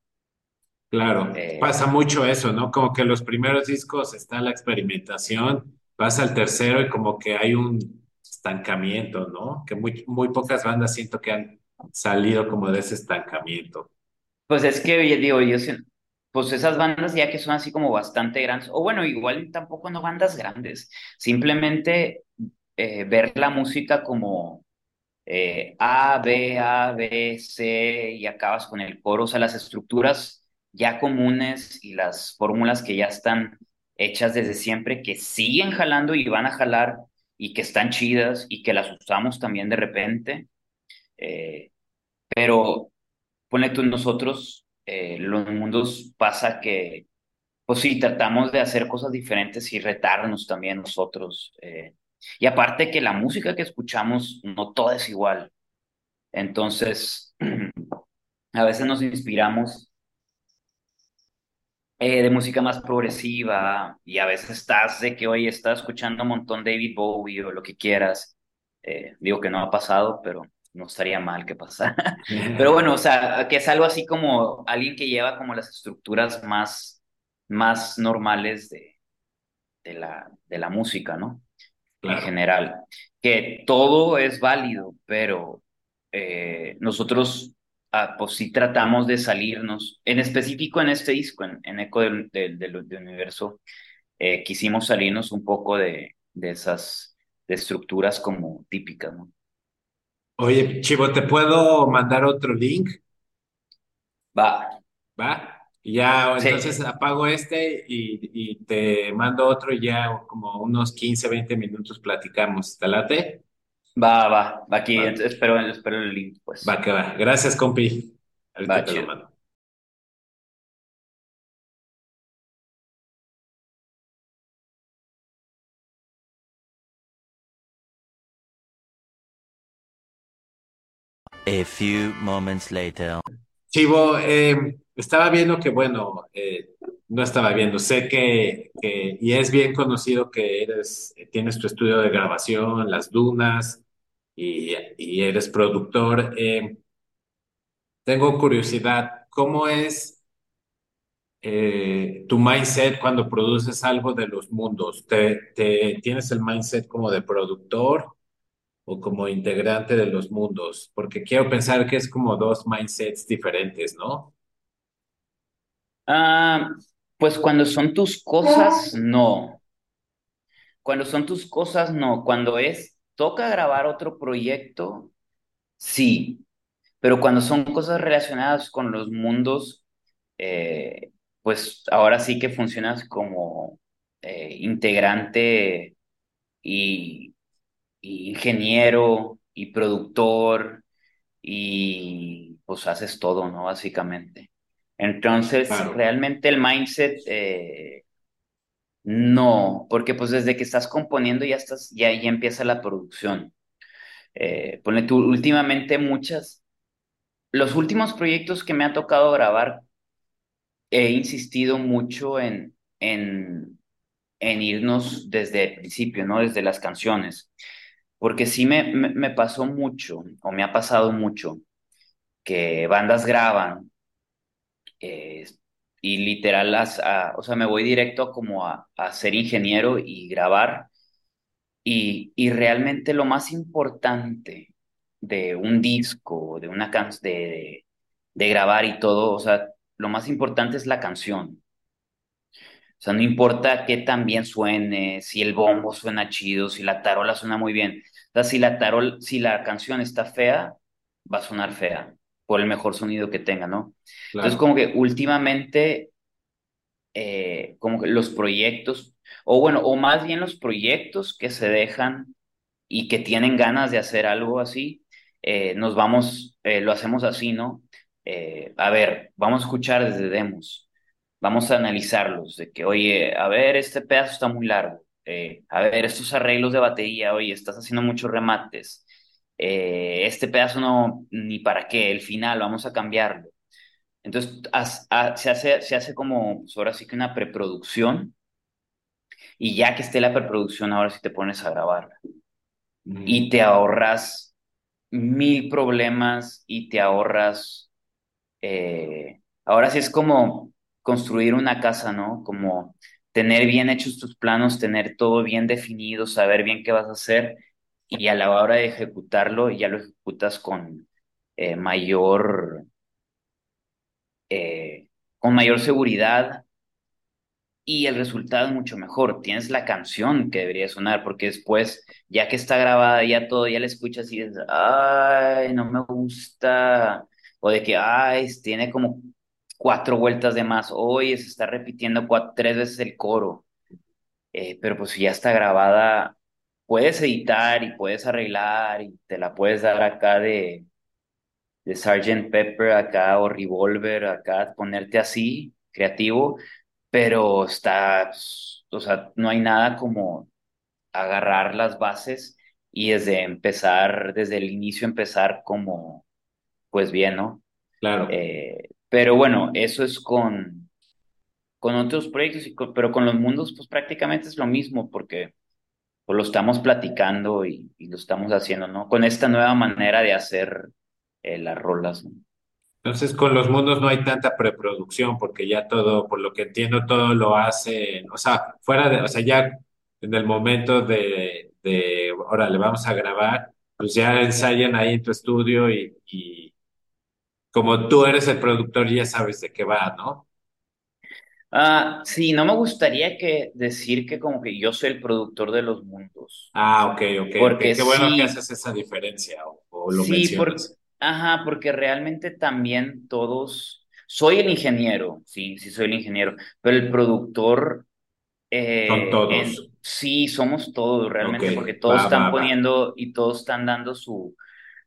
claro. Eh, Pasa mucho eso, ¿no? Como que los primeros discos está la experimentación, pasa al tercero y como que hay un estancamiento, ¿no? Que muy, muy pocas bandas siento que han salido como de ese estancamiento. pues es que, digo, yo pues esas bandas ya que son así como bastante grandes, o bueno, igual tampoco no bandas grandes, simplemente eh, ver la música como eh, A, B, A, B, C y acabas con el coro, o sea, las estructuras ya comunes y las fórmulas que ya están hechas desde siempre, que siguen jalando y van a jalar y que están chidas y que las usamos también de repente, eh, pero ponle tú nosotros, eh, los mundos pasa que, pues sí, tratamos de hacer cosas diferentes y retarnos también nosotros. eh, y aparte que la música que escuchamos no toda es igual. Entonces, [CLEARS THROAT] a veces nos inspiramos eh, de música más progresiva y a veces estás de que hoy estás escuchando un montón David Bowie o lo que quieras. Eh, digo que no ha pasado, pero no estaría mal que pasara. [LAUGHS] Pero bueno, o sea, que es algo así como alguien que lleva como las estructuras más, más normales de, de la, de la música, ¿no? en general, que todo es válido, pero eh, nosotros ah, pues sí tratamos de salirnos, en específico en este disco, en, en Eco del, del, del- del Universo, eh, quisimos salirnos un poco de, de esas de estructuras como típicas, ¿no? Oye, Chivo, ¿te puedo mandar otro link? Va, ¿Va? Y ya, entonces apago este y, y te mando otro y ya como unos 15 20 minutos platicamos. ¿Te late? Va, va, va aquí, Va, espero, espero el link, va pues, que va. Gracias, compi. va Ahorita te lo mando. A few moments later. Chivo, eh, estaba viendo que, bueno, eh, no estaba viendo, sé que, que, y es bien conocido que eres, tienes tu estudio de grabación, Las Dunas, y, eres productor. Eh, tengo curiosidad, ¿cómo es eh, tu mindset cuando produces algo de los mundos? ¿Te, te- tienes el mindset como de productor o como integrante de los mundos? Porque quiero pensar que es como dos mindsets diferentes, ¿no? Ah, pues cuando son tus cosas, no. Cuando son tus cosas, no. Cuando es, toca grabar otro proyecto, sí. Pero cuando son cosas relacionadas con los mundos, eh, pues ahora sí que funcionas como eh, integrante y, y ingeniero y productor y pues haces todo, ¿no? Básicamente. Entonces, Claro. realmente el mindset, eh, no, porque pues desde que estás componiendo ya estás, ya, ya empieza la producción. Eh, ponle tú, últimamente muchas, los últimos proyectos que me ha tocado grabar, he insistido mucho en, en, en irnos desde el principio, ¿no? Desde las canciones, porque sí me, me, pasó mucho, o me ha pasado mucho, que bandas graban eh, y literal, las, a- o sea, me voy directo como a, a ser ingeniero y grabar Y, y realmente lo más importante de un disco, de una can de, de, de grabar y todo, o sea, lo más importante es la canción. O sea, no importa qué tan bien suene, si el bombo suena chido, si la tarola suena muy bien. O sea, si la tarol, si la canción está fea, va a sonar fea, por el mejor sonido que tenga, ¿no? Entonces, Claro. como que últimamente eh, como que los proyectos, o bueno, o más bien los proyectos que se dejan y que tienen ganas de hacer algo así, eh, nos vamos, eh, lo hacemos así, ¿no? Eh, a ver, vamos a escuchar desde demos. vamos a analizarlos, de que, oye, a ver, este pedazo está muy largo, a ver, estos arreglos de batería, oye, estás haciendo muchos remates, eh, este pedazo no, ni para qué, el final, vamos a cambiarlo. Entonces, se, hace, se hace como, pues, ahora sí que una preproducción, y ya que esté la preproducción, ahora sí te pones a grabarla. Y te ahorras mil problemas y te ahorras, eh, ahora sí es como construir una casa, ¿no? Como tener bien hechos tus planos, tener todo bien definido, saber bien qué vas a hacer y a la hora de ejecutarlo ya lo ejecutas con eh, mayor, eh, con mayor seguridad y el resultado es mucho mejor. Tienes la canción que debería sonar porque después, ya que está grabada, ya todo, ya la escuchas y dices, ay, no me gusta, o de que, ay, tiene como cuatro vueltas de más, oye, se está repitiendo tres veces el coro. Eh, pero pues ya está grabada, puedes editar y puedes arreglar y te la puedes dar acá de, de Sgt. Pepper acá o Revolver acá, ponerte así, creativo, pero está, o sea, no hay nada como agarrar las bases y desde empezar, desde el inicio empezar como, pues bien, ¿no? Claro. Eh, pero bueno, eso es con, con otros proyectos, y pero con los mundos pues prácticamente es lo mismo porque pues, lo estamos platicando y, lo estamos haciendo, ¿no? Con esta nueva manera de hacer eh, las rolas. Entonces, con los mundos no hay tanta preproducción porque ya todo, por lo que entiendo, todo lo hace, o sea, fuera de, o sea, ya en el momento de, de ahora le vamos a grabar, pues ya ensayan ahí en tu estudio y como tú eres el productor, ya sabes de qué va, ¿no? Ah, sí, no me gustaría que decir que como que yo soy el productor de los mundos. Ah, ok, ok. Porque Qué bueno sí, que haces esa diferencia o, o lo sí, por, mencionas. ajá, porque realmente también todos, soy el ingeniero, sí, sí soy el ingeniero, pero el productor, Son eh, en, todos. sí, somos todos realmente, porque todos va, están va. poniendo y todos están dando su,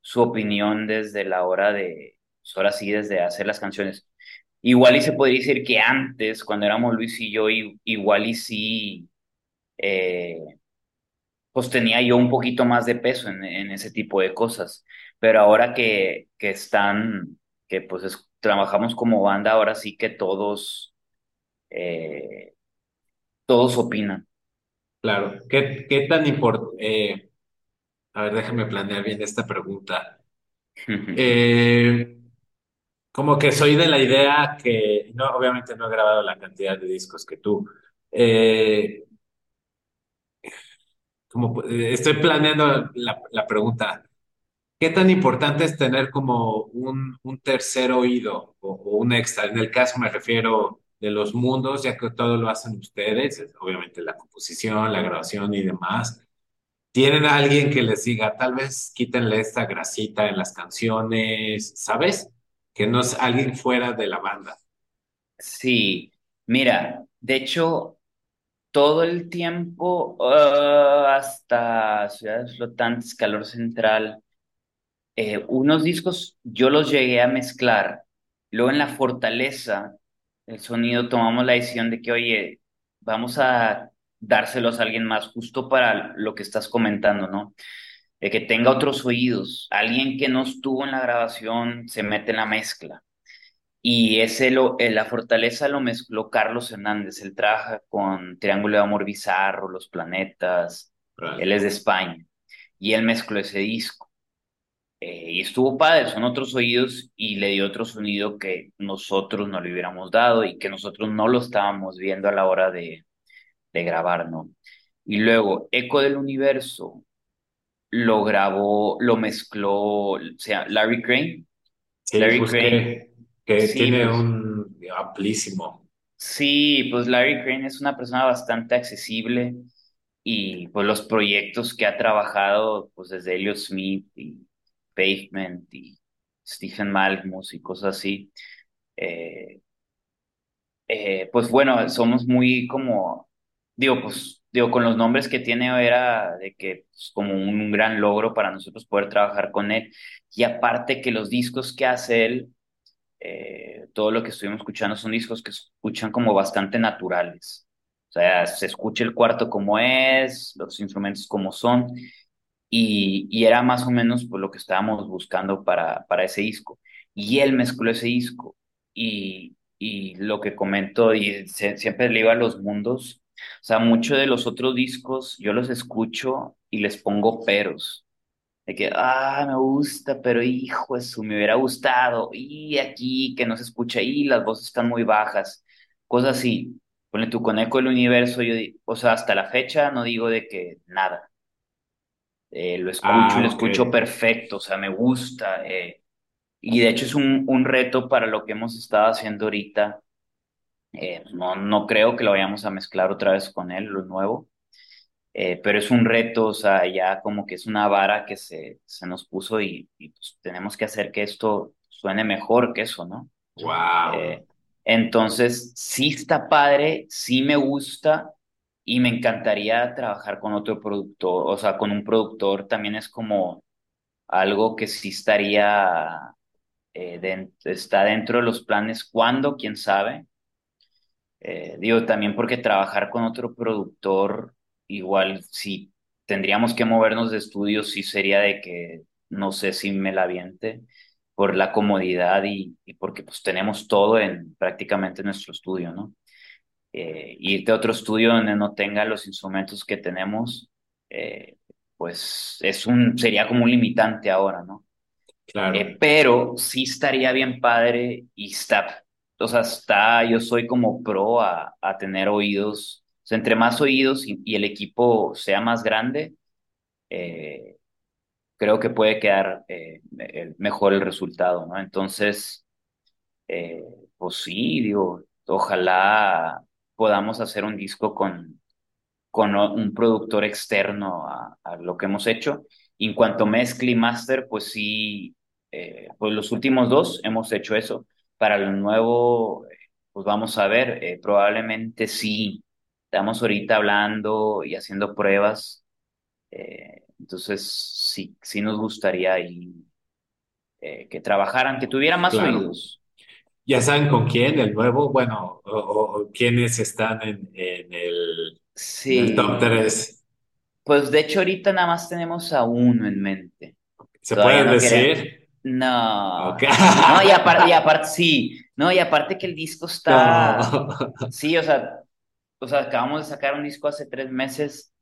su opinión desde la hora de, pues ahora sí, desde hacer las canciones. Igual y se podría decir que antes, cuando éramos Luis y yo, igual y sí, eh, pues tenía yo un poquito más de peso en, en ese tipo de cosas. Pero ahora que, que están, que pues es- trabajamos como banda, ahora sí que todos, eh, todos opinan. Claro. ¿Qué, qué tan importante? a ver, déjame planear bien esta pregunta. [LAUGHS] Eh, como que soy de la idea que, no, obviamente no he grabado la cantidad de discos que tú. Eh, como eh, estoy planeando la, la pregunta, ¿qué tan importante es tener como un, un tercer oído o, un extra? En el caso me refiero de los mundos, ya que todo lo hacen ustedes, es obviamente la composición, la grabación y demás. ¿Tienen a alguien que les diga, tal vez quítenle esta grasita en las canciones, ¿sabes? Que no es alguien fuera de la banda. Sí, mira, de hecho, todo el tiempo, ah, hasta Ciudades Flotantes, Calor Central, eh, unos discos yo los llegué a mezclar. Luego en la Fortaleza, el sonido, tomamos la decisión de que, oye, vamos a dárselos a alguien más, justo para lo que estás comentando, ¿no? De que tenga otros oídos. Alguien que no estuvo en la grabación se mete en la mezcla. Y ese lo, eh, la Fortaleza lo mezcló Carlos Hernández. Él trabaja con Triángulo de Amor Bizarro, Los Planetas. Él Órale. es de España. Y él mezcló ese disco. Eh, y estuvo padre, son otros oídos y le dio otro sonido que nosotros no le hubiéramos dado y que nosotros no lo estábamos viendo a la hora de, de grabar, ¿no? Y luego, Eco del Universo lo grabó, lo mezcló, o sea, Larry Crane. Sí, Larry Crane, busqué que sí, tiene pues, un amplísimo. sí, pues Larry Crane es una persona bastante accesible y pues los proyectos que ha trabajado, pues desde Elliott Smith y Pavement y Stephen Malmus y cosas así, eh, eh, pues bueno, somos muy como, digo, pues, digo, con los nombres que tiene era de que pues, como un, gran logro para nosotros poder trabajar con él y aparte que los discos que hace él eh, todo lo que estuvimos escuchando son discos que escuchan como bastante naturales. O sea, se escucha el cuarto como es, los instrumentos como son, y, y era más o menos por lo que estábamos buscando para, para ese disco. Y él mezcló ese disco, y, y lo que comento, y se- siempre le iba a los mundos, o sea, muchos de los otros discos yo los escucho y les pongo peros. De que, ah, me gusta, pero hijo, eso me hubiera gustado. Y aquí que no se escucha, y las voces están muy bajas. Cosas así. Ponle tu conejo del universo, yo, o sea, hasta la fecha no digo de que nada. Eh, lo escucho Ah, lo escucho perfecto, o sea, me gusta. eh, y de hecho es un, un reto para lo que hemos estado haciendo ahorita. Eh, no, no creo que lo vayamos a mezclar otra vez con él, lo nuevo eh, pero es un reto, o sea, ya como que es una vara que se, se nos puso y, y, pues tenemos que hacer que esto suene mejor que eso, ¿no? Wow. Eh, entonces, sí está padre, sí me gusta y me encantaría trabajar con otro productor, o sea, con un productor también es como algo que sí estaría, eh, está dentro de los planes, ¿cuándo? ¿Quién sabe? Eh, digo, también porque trabajar con otro productor, igual si tendríamos que movernos de estudio, sí sería de que no sé si me la aviente por la comodidad y, y porque pues tenemos todo en prácticamente en nuestro estudio, ¿no? Eh, irte a otro estudio donde no tenga los instrumentos que tenemos, eh, pues es un, sería como un limitante ahora, ¿no? Claro. Eh, pero sí estaría bien padre y está, o sea, está, yo soy como pro a, tener oídos, o sea, entre más oídos y, el equipo sea más grande, eh, creo que puede quedar eh, me- mejor el resultado, ¿no? Entonces, eh, pues sí, ojalá podamos hacer un disco con, con un productor externo a, lo que hemos hecho. En cuanto mezcla y master, pues sí, eh, pues los últimos dos hemos hecho eso. Para lo nuevo, pues vamos a ver, eh, probablemente sí. Estamos ahorita hablando y haciendo pruebas. eh, entonces, sí, sí nos gustaría ahí, eh, que trabajaran, que tuvieran más Claro. oídos. ¿Ya saben con quién? ¿El nuevo? Bueno, o, o- quiénes están en, en el, en el top Sí, 3. pues de hecho ahorita nada más tenemos a uno en mente. ¿Se Todavía pueden no queremos. No, Ok. no, y aparte, y [LAUGHS] aparte, sí, no, y aparte que el disco está, No. [LAUGHS] sí, o sea, o sea, acabamos de sacar un disco hace tres meses,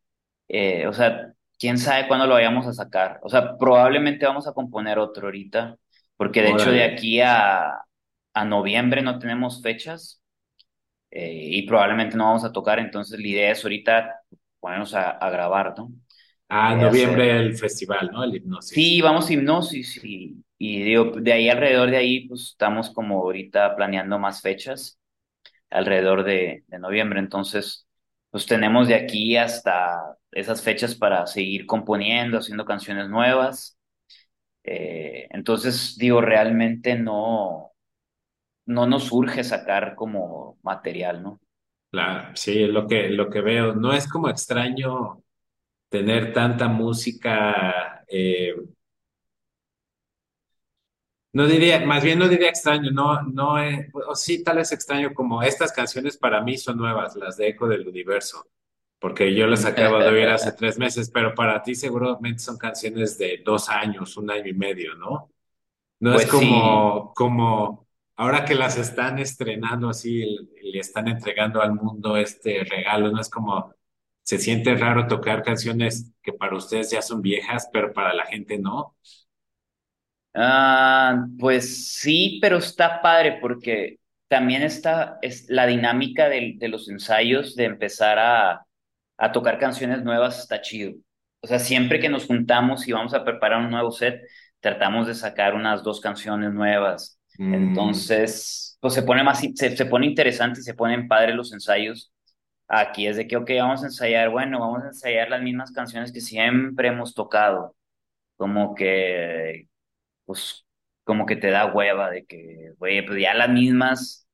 eh, o sea, quién sabe cuándo lo vayamos a sacar, o sea, probablemente vamos a componer otro ahorita, porque de hecho de aquí a, a noviembre no tenemos fechas, eh, y probablemente no vamos a tocar, entonces la idea es ahorita ponernos a, a grabar, ¿no? Ah, Eh, noviembre el festival, ¿no? El hipnosis. Sí, vamos a hipnosis y, y digo, de ahí alrededor de ahí, pues estamos como ahorita planeando más fechas alrededor de, de noviembre. Entonces, pues tenemos de aquí hasta esas fechas para seguir componiendo, haciendo canciones nuevas. Eh, entonces, digo, realmente no, no nos urge sacar como material, ¿no? Claro, sí, es lo que, lo que veo. No es como extraño tener tanta música, eh, no diría, más bien no diría extraño, no, no, es- o sí, tal vez extraño como estas canciones para mí son nuevas, las de Eco del Universo, porque yo las acabo de oír hace [LAUGHS] tres meses, pero para ti seguramente son canciones de dos años, un año y medio, ¿no? No es Pues sí. como, como ahora que las están estrenando así y le están entregando al mundo este regalo, no es como se siente raro tocar canciones que para ustedes ya son viejas, pero para la gente no. Ah, pues sí, pero está padre porque también está es la dinámica del- de, los ensayos de empezar a, a tocar canciones nuevas está chido. O sea, siempre que nos juntamos y vamos a preparar un nuevo set, tratamos de sacar unas dos canciones nuevas. Mm, Entonces, pues se pone más, se, se pone interesante y se ponen padres los ensayos. Aquí es de que, ok, vamos a ensayar, bueno, vamos a ensayar las mismas canciones que siempre hemos tocado. Como que pues como que te da hueva de que, güey, pues ya las mismas,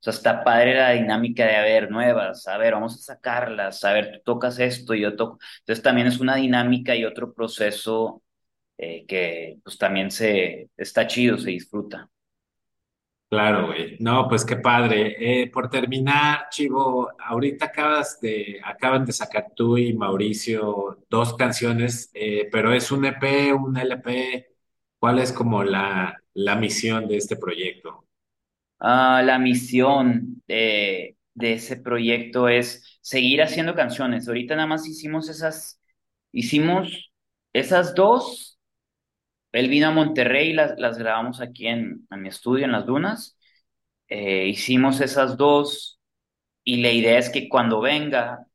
o sea, está padre la dinámica de, a ver, nuevas, a ver, vamos a sacarlas, a ver, tú tocas esto y yo toco. Entonces también es una dinámica y otro proceso eh, que pues también se, está chido, se disfruta. Claro, güey. No, pues qué padre. Eh, por terminar, Chivo, ahorita acabas de, acaban de sacar tú y Mauricio dos canciones, eh, pero es un EP, un LP. ¿Cuál es como la, la misión de este proyecto? Ah, la misión de, de ese proyecto es seguir haciendo canciones. Ahorita nada más hicimos esas, hicimos esas dos. Él vino a Monterrey y las, las grabamos aquí en, en mi estudio, en Las Dunas. Eh, hicimos esas dos y la idea es que cuando venga,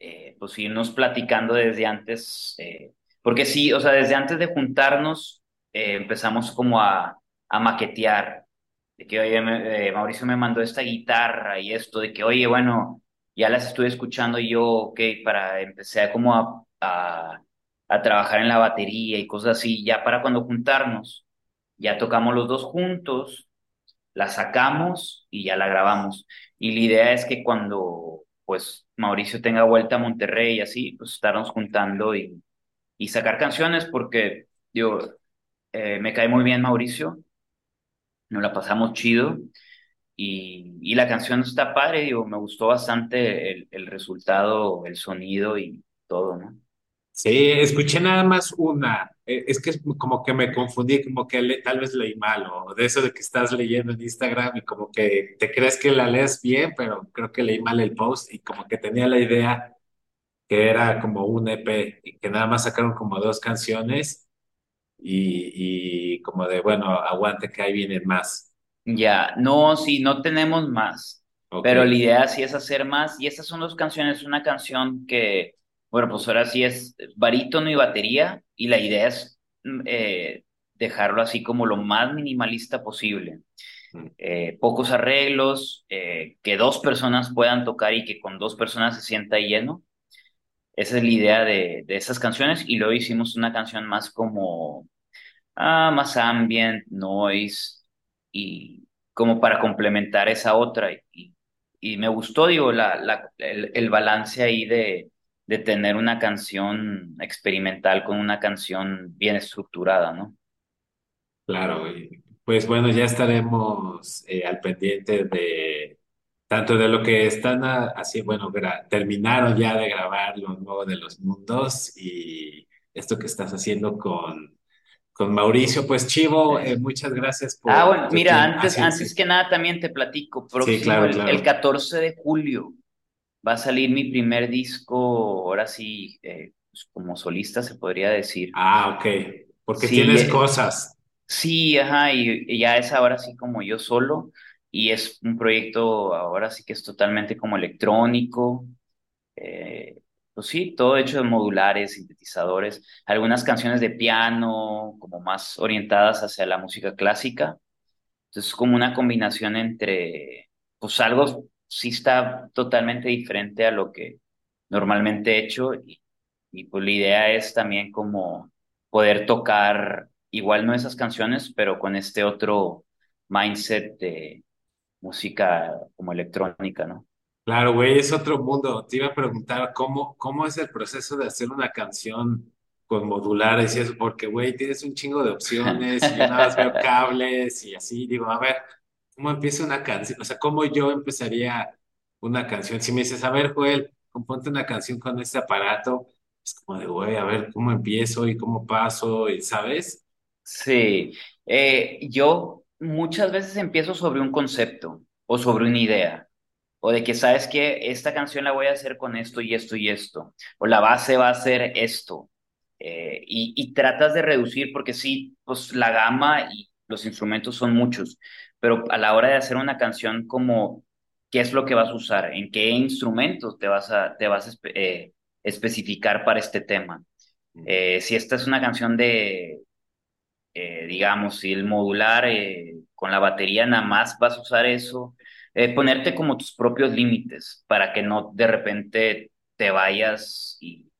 eh, pues irnos platicando desde antes, eh, porque sí, o sea, desde antes de juntarnos eh, empezamos como a, a maquetear, de que, oye, me- eh, Mauricio me mandó esta guitarra y esto, de que, oye, bueno, ya las estuve escuchando y yo, ok, para empezar como a, a, a trabajar en la batería y cosas así, ya para cuando juntarnos, ya tocamos los dos juntos la sacamos y ya la grabamos. Y la idea es que cuando pues Mauricio tenga vuelta a Monterrey y así, pues estarnos juntando y, y sacar canciones porque, digo, eh, me cae muy bien Mauricio, nos la pasamos chido y, y la canción está padre, digo, me gustó bastante el, el resultado, el sonido y todo, ¿no? Sí, escuché nada más una. Eh, Es que como que me confundí, como que le- tal vez leí mal, o de eso de que estás leyendo en Instagram y como que te crees que la lees bien, pero creo que leí mal el post y como que tenía la idea que era como un EP y que nada más sacaron como dos canciones y, y como de, bueno, aguante que ahí vienen más. Ya, no, sí, no tenemos más, pero la idea sí es hacer más y esas son dos canciones, una canción que, bueno, pues ahora sí es barítono y batería y la idea es mm, eh, dejarlo así como lo más minimalista posible. Mm, Eh, pocos arreglos, eh, que dos personas puedan tocar y que con dos personas se sienta lleno. Esa es la idea de, de esas canciones y luego hicimos una canción más como Ah, más ambient, noise, y como para complementar esa otra. Y, y me gustó, digo, la, la, el, el balance ahí de, de tener una canción experimental con una canción bien estructurada, ¿no? claro, pues bueno, ya estaremos eh, al pendiente de tanto de lo que están así, bueno, terminaron ya de grabar lo nuevo de los mundos y esto que estás haciendo con, con Mauricio. Pues Chivo, eh, muchas gracias Ah, por bueno, tu mira. Ah, antes, sí, sí, antes que nada también te platico, sí, próximo, claro, el, el claro. 14 de julio va a salir mi primer disco, ahora sí, eh, pues, como solista se podría decir. Ah, ok, porque Sí, tienes eh, cosas. Sí, ajá, y, y ya es ahora sí como yo solo, y es un proyecto ahora sí que es totalmente como electrónico, eh, pues sí, todo hecho de modulares, sintetizadores, algunas canciones de piano, como más orientadas hacia la música clásica, entonces es como una combinación entre, pues algo sí está totalmente diferente a lo que normalmente he hecho, y, y pues la idea es también como poder tocar igual no esas canciones, pero con este otro mindset de música como electrónica, ¿no? Claro, güey, es otro mundo. Te iba a preguntar cómo, cómo es el proceso de hacer una canción con modulares y eso, porque, güey, tienes un chingo de opciones y yo nada más veo [LAUGHS] cables y así. Digo, a ver, ¿cómo empieza una canción? O sea, ¿cómo yo empezaría una canción? Si me dices, a ver, Joel, componte una canción con este aparato, es como de, güey, a ver, ¿cómo empiezo y cómo paso? Y, ¿sabes? Sí, eh, yo muchas veces empiezo sobre un concepto o sobre una idea, o de que sabes que esta canción la voy a hacer con esto y esto y esto, o la base va a ser esto, eh, y, y tratas de reducir porque sí, pues la gama y los instrumentos son muchos, pero a la hora de hacer una canción como, ¿qué es lo que vas a usar? ¿En qué instrumentos te vas a, te vas a eh, especificar para este tema? Eh, si esta es una canción de eh, digamos, si el modular eh, con la batería nada más vas a usar eso, eh, ponerte como tus propios límites para que no de repente te vayas y,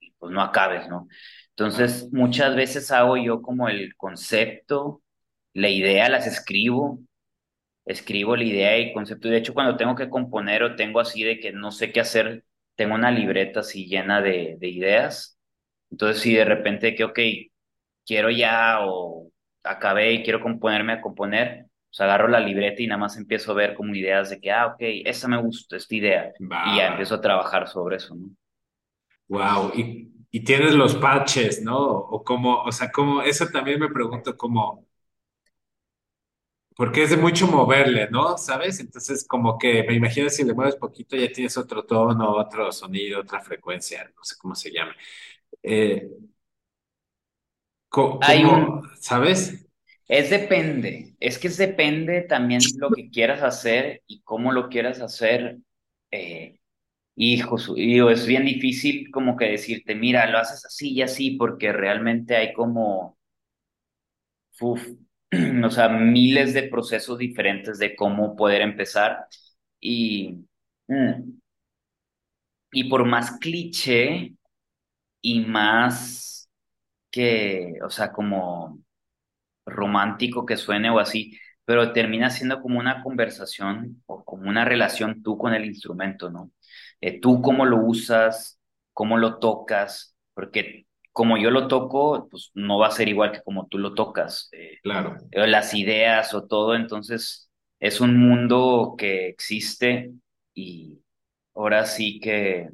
y, pues no acabes, ¿no? Entonces, muchas veces hago yo como el concepto, la idea, las escribo, escribo la idea y concepto. Y de hecho, cuando tengo que componer o tengo así de que no sé qué hacer, tengo una libreta así llena de, de ideas. Entonces, si de repente que, ok, quiero ya o acabé y quiero componerme a componer, sea, agarro la libreta y nada más empiezo a ver como ideas de que, ah, ok, esta me gusta, esta idea. Va, Y ya empiezo a trabajar sobre eso, ¿no? Wow, y, y tienes los patches, ¿no? O como, o sea, como, eso también me pregunto como, porque es de mucho moverle, ¿no? ¿Sabes? Entonces, como que me imagino si le mueves poquito ya tienes otro tono, otro sonido, otra frecuencia, no sé cómo se llama. Eh, Hay ¿cómo, un, sabes? es depende, es que es depende también lo que quieras hacer y cómo lo quieras hacer. Eh, hijo, digo, es bien difícil como que decirte, mira, lo haces así y así, porque realmente hay como, uf, [CLEARS THROAT] o sea, miles de procesos diferentes de cómo poder empezar. Y, mm, y por más cliché y más que, o sea, como romántico que suene o así, pero termina siendo como una conversación o como una relación tú con el instrumento, ¿no? Eh, tú cómo lo usas, cómo lo tocas, porque como yo lo toco, pues no va a ser igual que como tú lo tocas. Eh, Claro. las ideas o todo, entonces es un mundo que existe y ahora sí que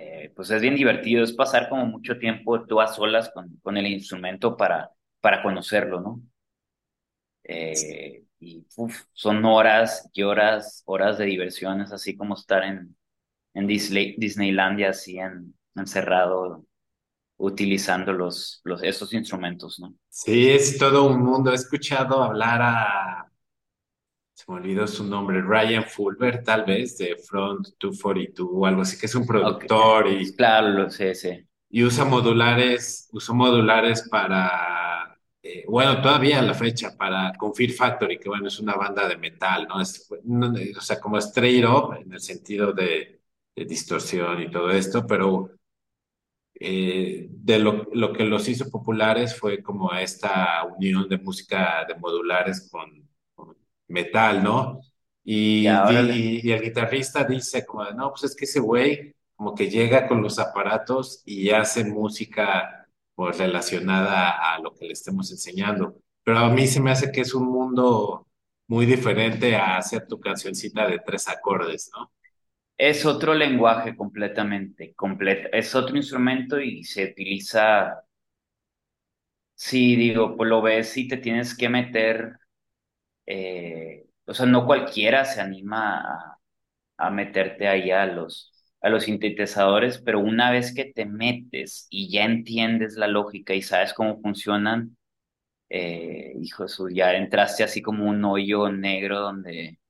eh, pues es bien divertido, es pasar como mucho tiempo tú a solas con, con el instrumento para, para conocerlo, ¿no? Eh, y son horas y horas, horas de diversión, es así como estar en, en Disney, Disneylandia, así en, encerrado, utilizando los, los, esos instrumentos, ¿no? Sí, es todo un mundo. He escuchado hablar a, se me olvidó su nombre, Ryan Fulber, tal vez, de Front 242 o algo así, que es un productor y Claro, lo sé, sí. Y usa modulares, usó modulares para, eh, bueno, todavía a la fecha, para con Fear Factory, que bueno, es una banda de metal, ¿no? Es, no, o sea, como straight up en el sentido de, de distorsión y todo esto, pero eh, de lo, lo que los hizo populares fue como esta unión de música de modulares con metal, ¿no? Y, el guitarrista dice como, no, pues es que ese güey como que llega con los aparatos y hace música pues relacionada a lo que le estemos enseñando. Pero a mí se me hace que es un mundo muy diferente a hacer tu cancioncita de tres acordes, ¿no? Es otro lenguaje completamente, complet- es otro instrumento y se utiliza, sí, digo, pues lo ves y te tienes que meter, eh, o sea, no cualquiera se anima a, a meterte ahí a los, a los sintetizadores, pero una vez que te metes y ya entiendes la lógica y sabes cómo funcionan, eh, hijo, su- ya entraste así como un hoyo negro donde,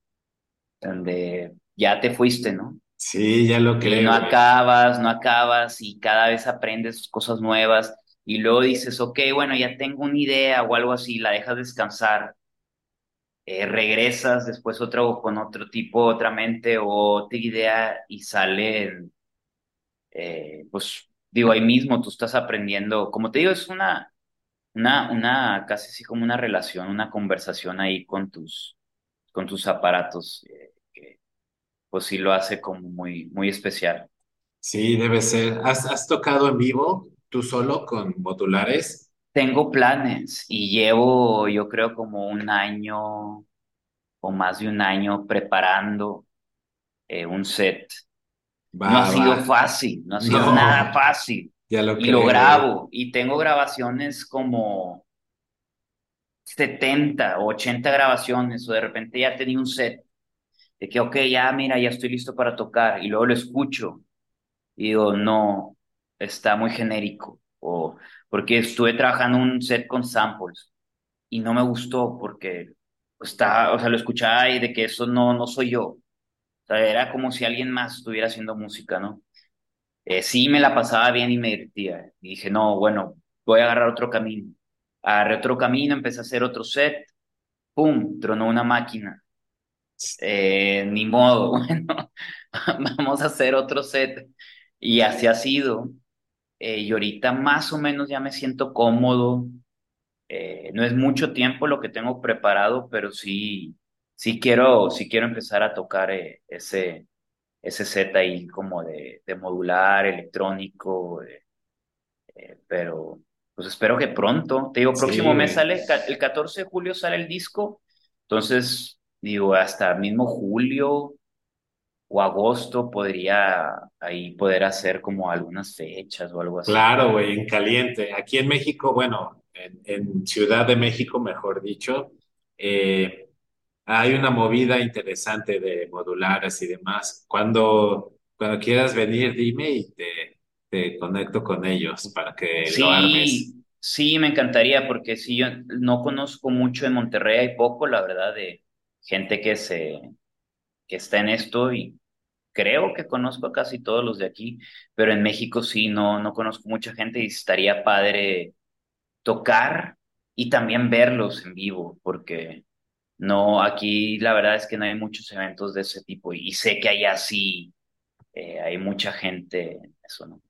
donde ya te fuiste, ¿no? Sí, ya lo Y no creo, acabas, no acabas y cada vez aprendes cosas nuevas y luego dices, ok, bueno, ya tengo una idea o algo así, la dejas descansar, eh, regresas después otro con otro tipo, otra mente o otra idea y salen, eh, pues digo, ahí mismo tú estás aprendiendo, como te digo, es una, una, una, casi así como una relación, una conversación ahí con tus, con tus aparatos, eh, pues sí lo hace como muy, muy especial. Sí, debe ser. ¿Has, has tocado en vivo tú solo con modulares? Tengo planes y llevo, yo creo, como un año o más de un año preparando eh, un set. Va, No ha sido fácil, no ha sido No, nada fácil. ya lo Y lo grabo y tengo grabaciones como 70 o 80 grabaciones o de repente ya tenía un set de que, ok, ya mira, ya estoy listo para tocar y luego lo escucho y digo, no, está muy genérico. O porque estuve trabajando un set con samples y no me gustó porque está, o sea, lo escuchaba y de que eso no, no soy yo. O sea, era como si alguien más estuviera haciendo música, ¿no? Eh, sí me la pasaba bien y me divertía. Y dije, no, bueno, voy a agarrar otro camino. Agarré otro camino, empecé a hacer otro set, ¡pum! Tronó una máquina. Eh, ni modo, [LAUGHS] bueno, [LAUGHS] vamos a hacer otro set. Y así ha sido. Eh, y ahorita más o menos ya me siento cómodo. Eh, no es mucho tiempo lo que tengo preparado, pero sí, sí quiero, sí quiero empezar a tocar eh, ese, ese set ahí como de, de modular, electrónico, eh, pero pues espero que pronto. Te digo, próximo Sí, mes sale, el 14 de julio sale el disco Entonces, digo, hasta mismo julio o agosto podría ahí poder hacer como algunas fechas o algo así. Claro, güey, en caliente. Aquí en México, bueno, en, en Ciudad de México, mejor dicho, eh, hay una movida interesante de modulares y demás. Cuando, cuando quieras venir, dime y te, te conecto con ellos para que lo armes. Sí, sí, me encantaría porque sí, yo no conozco mucho en Monterrey, hay poco, la verdad, de gente que se, que está en esto y creo que conozco a casi todos los de aquí, pero en México sí, no, no conozco mucha gente y estaría padre tocar y también verlos en vivo, porque no, aquí la verdad es que no hay muchos eventos de ese tipo y, sé que allá sí eh, hay mucha gente, en eso, ¿no?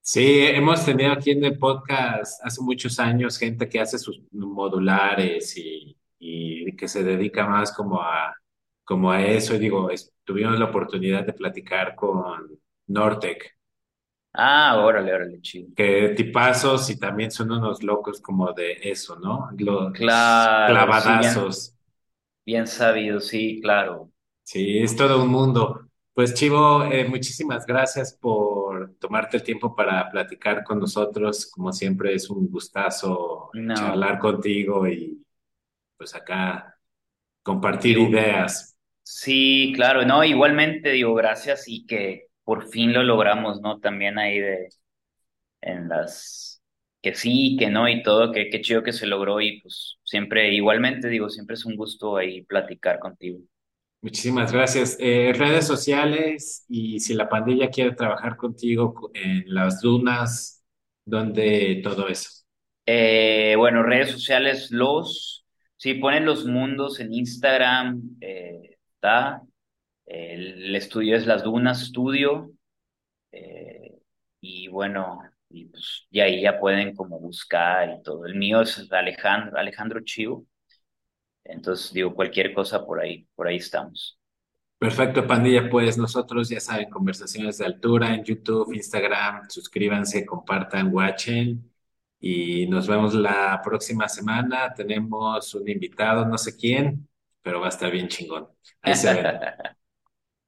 Sí, hemos tenido aquí en el podcast hace muchos años gente que hace sus modulares y, y que se dedica más como a, como a eso. Digo, es- tuvimos la oportunidad de platicar con Nortec, Ah, órale, órale, chido. que tipazos y también son unos locos como de eso, ¿no? Los Claro, sí, bien, clavadazos. bien sabido, sí, claro. Sí, es todo un mundo. Pues Chivo, eh, muchísimas gracias por tomarte el tiempo para platicar con nosotros. Como siempre, es un gustazo No, charlar contigo y pues acá compartir ideas. Sí, claro, no, igualmente digo gracias y que por fin lo logramos, ¿no? También ahí de en las que sí, que no y todo, que qué chido que se logró y pues siempre, igualmente digo, siempre es un gusto ahí platicar contigo. Muchísimas gracias. Eh, redes sociales y si la pandilla quiere trabajar contigo co- en las dunas, donde todo eso. Eh, bueno, redes sociales, los, si ponen los mundos en Instagram, eh, el estudio es Las Dunas Studio, eh, y bueno, y pues y ahí ya pueden como buscar y todo. El mío es Alejandro, Alejandro Chivo, entonces digo, cualquier cosa por ahí, por ahí estamos. Perfecto, pandilla. Pues nosotros ya saben, conversaciones de altura en YouTube, Instagram. Suscríbanse, compartan, watchen. Y nos vemos la próxima semana. Tenemos un invitado, no sé quién, pero va a estar bien chingón. Ahí se ven. [LAUGHS]